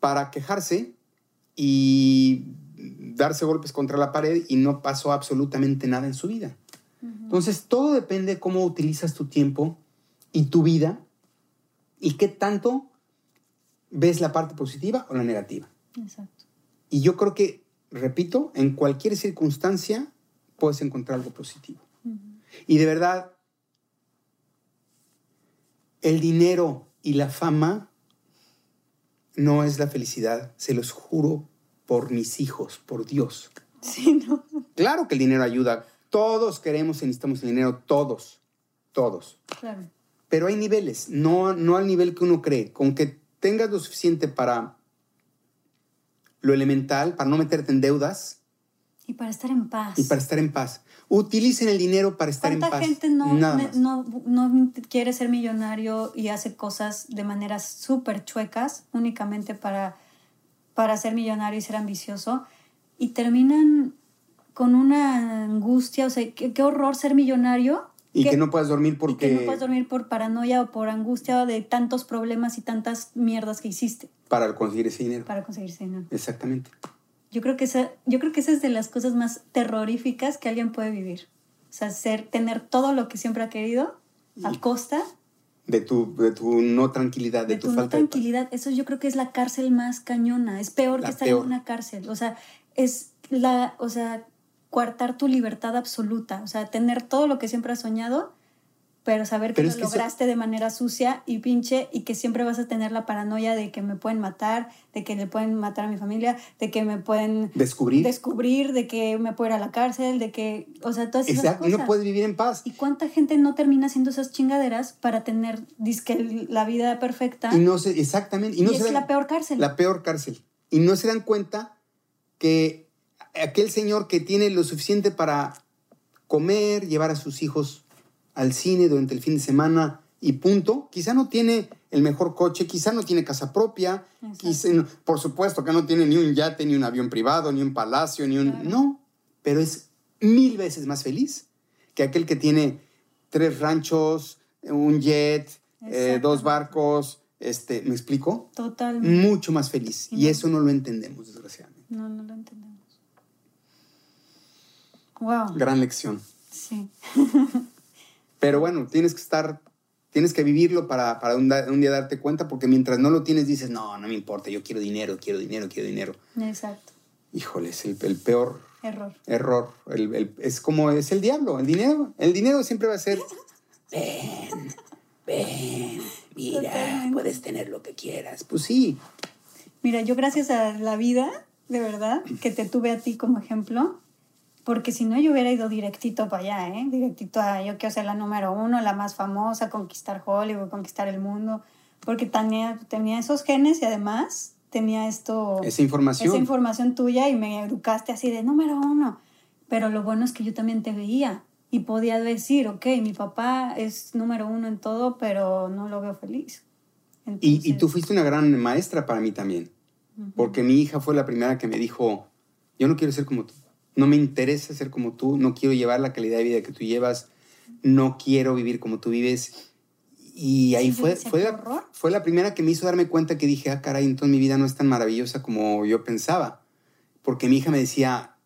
para quejarse y darse golpes contra la pared y no pasó absolutamente nada en su vida. Entonces, todo depende de cómo utilizas tu tiempo y tu vida y qué tanto ves la parte positiva o la negativa. Exacto. Y yo creo que, repito, en cualquier circunstancia puedes encontrar algo positivo. Y de verdad, el dinero y la fama no es la felicidad, se los juro por mis hijos, por Dios. Sí, ¿no? Claro que el dinero ayuda, todos queremos y necesitamos el dinero, todos, todos. Claro. Pero hay niveles, no, no al nivel que uno cree. Con que tengas lo suficiente para lo elemental, para no meterte en deudas Y para estar en paz. y para estar en paz. Utilicen el dinero para estar en ¿Cuánta paz. gente no, no, no quiere ser millonario y hace cosas de maneras súper chuecas únicamente para, para ser millonario y ser ambicioso? Y terminan con una angustia, o sea, qué, qué horror ser millonario. Y que no puedas dormir y porque que no puedes dormir por paranoia o por angustia de tantos problemas y tantas mierdas que hiciste para conseguir ese dinero. para conseguir ese dinero. Exactamente. Yo creo que esa, yo creo que esa es de las cosas más terroríficas que alguien puede vivir. O sea, ser, tener todo lo que siempre ha querido a costa De tu, de tu no tranquilidad, de, de, tu, tu no falta de paz. tranquilidad. Eso yo creo que es la cárcel más cañona. Es peor La que estar peor. en una cárcel. O sea, es la, o sea, coartar tu libertad absoluta. O sea, tener todo lo que siempre has soñado, pero saber que lo eso- lograste de manera sucia y pinche y que siempre vas a tener la paranoia de que me pueden matar, de que le pueden matar a mi familia, de que me pueden Descubrir. descubrir, de que me puedo ir a la cárcel, de que, o sea, todas esas Exacto. cosas. No puedes vivir en paz. ¿Y cuánta gente no termina haciendo esas chingaderas para tener disque la vida perfecta? Y no se, exactamente. Y, no Y se es dan- la peor cárcel. La peor cárcel. Y no se dan cuenta que aquel señor que tiene lo suficiente para comer, llevar a sus hijos al cine durante el fin de semana y punto, quizá no tiene el mejor coche, quizá no tiene casa propia, quizá por supuesto que no tiene ni un yate, ni un avión privado, ni un palacio, ni un... Claro. No, pero es mil veces más feliz que aquel que tiene tres ranchos, un jet, eh, dos barcos, este, ¿me explico? Totalmente. mucho más feliz. Y No. eso no lo entendemos, desgraciadamente. No, no lo entendemos. Wow. Gran lección. Sí. Pero bueno, tienes que estar, tienes que vivirlo para, para un, da- un día darte cuenta, porque mientras no lo tienes dices, no, no me importa, yo quiero dinero, quiero dinero, quiero dinero. Exacto. Híjole, es el, el peor Error. error. El- el- es como es el diablo, el dinero. El dinero siempre va a ser, ven, ven, mira, Totalmente. puedes tener lo que quieras. Pues sí, Mira, yo gracias a la vida, de verdad, que te tuve a ti como ejemplo, porque si no yo hubiera ido directito para allá, ¿eh? Directito a yo quiero ser la número uno, la más famosa, conquistar Hollywood, conquistar el mundo, porque tenía, tenía esos genes y además tenía esto... Esa información. Esa información tuya y me educaste así de número uno. Pero lo bueno es que yo también te veía y podía decir, ok, mi papá es número uno en todo, pero no lo veo feliz. Y, y, tú fuiste una gran maestra para mí también, porque mi hija fue la primera que me dijo, yo no quiero ser como tú, no me interesa ser como tú, no quiero llevar la calidad de vida que tú llevas, no quiero vivir como tú vives. Y ahí fue, fue, la, fue la primera que me hizo darme cuenta que dije, ah, caray, entonces mi vida no es tan maravillosa como yo pensaba. Porque mi hija me decía,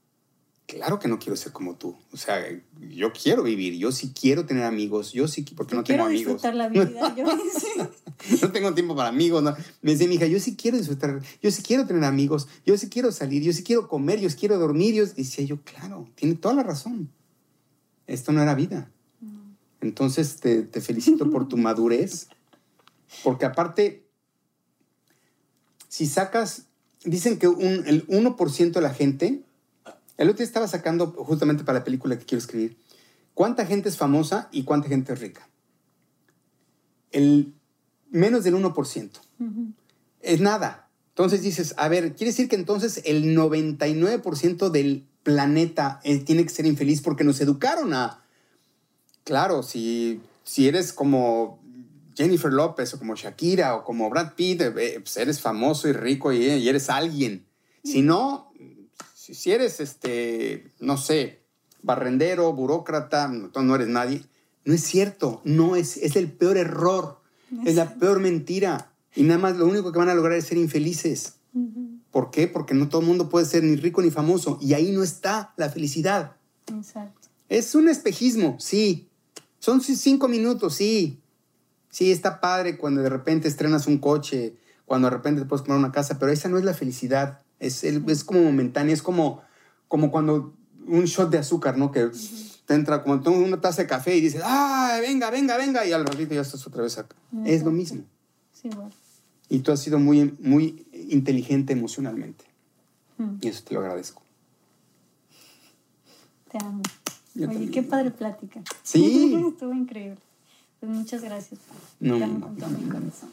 claro que no quiero ser como tú. O sea, yo quiero vivir, yo sí quiero tener amigos, yo sí, porque no tengo amigos. disfrutar la vida, yo no tengo tiempo para amigos. No. Me decía mi hija, yo sí quiero disfrutar, yo sí quiero tener amigos, yo sí quiero salir, yo sí quiero comer, yo sí quiero dormir. Yo decía yo, claro, tiene toda la razón. Esto no era vida. Entonces te, te felicito por tu madurez, porque aparte, si sacas, dicen que un, el 1% de la gente el otro día estaba sacando, justamente para la película que quiero escribir, cuánta gente es famosa y cuánta gente es rica. El menos del 1%. Es nada. Entonces dices, a ver, quiere decir que entonces el 99% del planeta eh, tiene que ser infeliz porque nos educaron a... Claro, si, si eres como Jennifer López o como Shakira o como Brad Pitt, eh, pues eres famoso y rico y, y eres alguien. Si no, si, eres, este, no sé, barrendero, burócrata, no, no eres nadie, no es cierto, no es, es el peor error, es, la peor mentira. Y nada más lo único que van a lograr es ser infelices. ¿Por qué? Porque no todo el mundo puede ser ni rico ni famoso. Y ahí no está la felicidad. Exacto. Es un espejismo, sí. Son cinco minutos, sí. Sí, está padre cuando de repente estrenas un coche, cuando de repente te puedes comprar una casa, pero esa no es la felicidad. Es, es como momentáneo, es como, como cuando un shot de azúcar, ¿no? Que te entra como una taza de café y dices, ¡ah, venga, venga, venga! Y al ratito ya estás otra vez acá. Es lo mismo. Sí, bueno. Y tú has sido muy, muy inteligente emocionalmente. Mm. Y eso te lo agradezco. Te amo. Oye, qué padre plática. Sí. Estuvo increíble. Pues muchas gracias. No, te amo con todo mi corazón.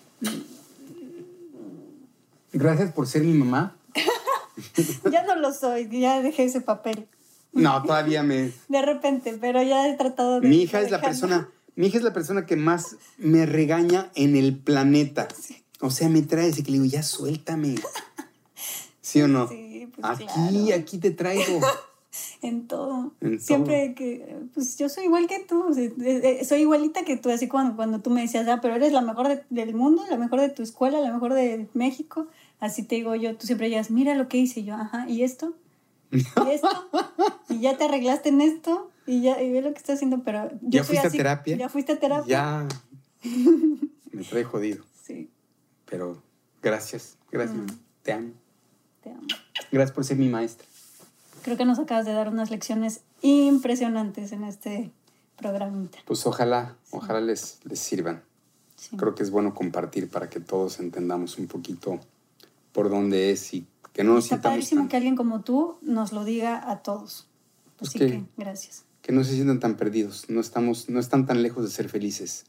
Gracias por ser mi mamá. ya no lo soy, ya dejé ese papel. No, todavía me. De repente, pero ya he tratado de. Mi hija es la persona, mi hija es la persona que más me regaña en el planeta. O sea, me trae ese que le digo, ya suéltame. ¿Sí o no? Sí, pues aquí, aquí te traigo. en todo. Siempre que, pues yo soy igual que tú, soy igualita que tú, así cuando, cuando tú me decías, ah, pero eres la mejor del mundo, la mejor de tu escuela, la mejor de México. Así te digo yo, tú siempre digas, mira lo que hice yo, ajá, ¿y esto? ¿Y esto? ¿Y ya te arreglaste en esto? Y ya, y ve lo que estás haciendo, pero yo ¿Ya fuiste a terapia? ¿Ya fuiste a terapia? Ya. Me trae jodido. Sí. Pero gracias, gracias. Mm. Te amo. Te amo. Gracias por ser mi maestra. Creo que nos acabas de dar unas lecciones impresionantes en este programita. Pues ojalá, ojalá les, les sirvan. Creo que es bueno compartir para que todos entendamos un poquito por dónde es y que no nos Está padrísimo que alguien como tú nos lo diga a todos. Pues Así que, gracias. Que no se sientan tan perdidos, no, estamos, no están tan lejos de ser felices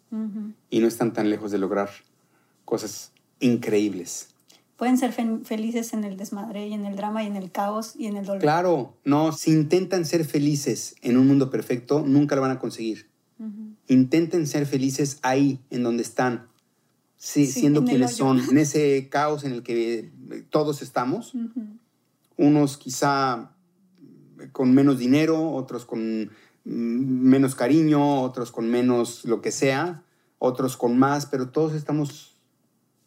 y no están tan lejos de lograr cosas increíbles. Pueden ser felices en el desmadre y en el drama y en el caos y en el dolor. Claro, no, si intentan ser felices en un mundo perfecto, nunca lo van a conseguir. Intenten ser felices ahí, en donde están, sí, siendo quienes son, en ese caos en el que todos estamos. Unos quizá con menos dinero, otros con menos cariño, otros con menos lo que sea, otros con más, pero todos estamos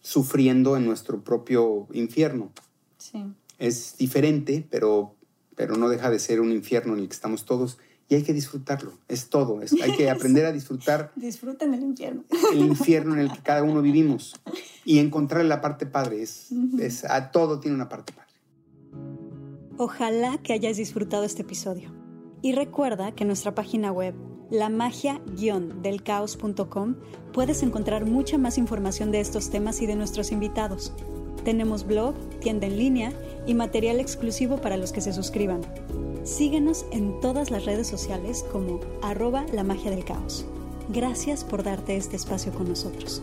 sufriendo en nuestro propio infierno. Sí. Es diferente, pero, pero no deja de ser un infierno en el que estamos todos y hay que disfrutarlo, es todo, hay que aprender a disfrutar. Disfruten el infierno. El infierno en el que cada uno vivimos y encontrar la parte padre, es, es, a todo tiene una parte padre. Ojalá que hayas disfrutado este episodio. Y recuerda que en nuestra página web, lamagia-delcaos.com, puedes encontrar mucha más información de estos temas y de nuestros invitados. Tenemos blog, tienda en línea y material exclusivo para los que se suscriban. Síguenos en todas las redes sociales como arroba la magia del caos. Gracias por darte este espacio con nosotros.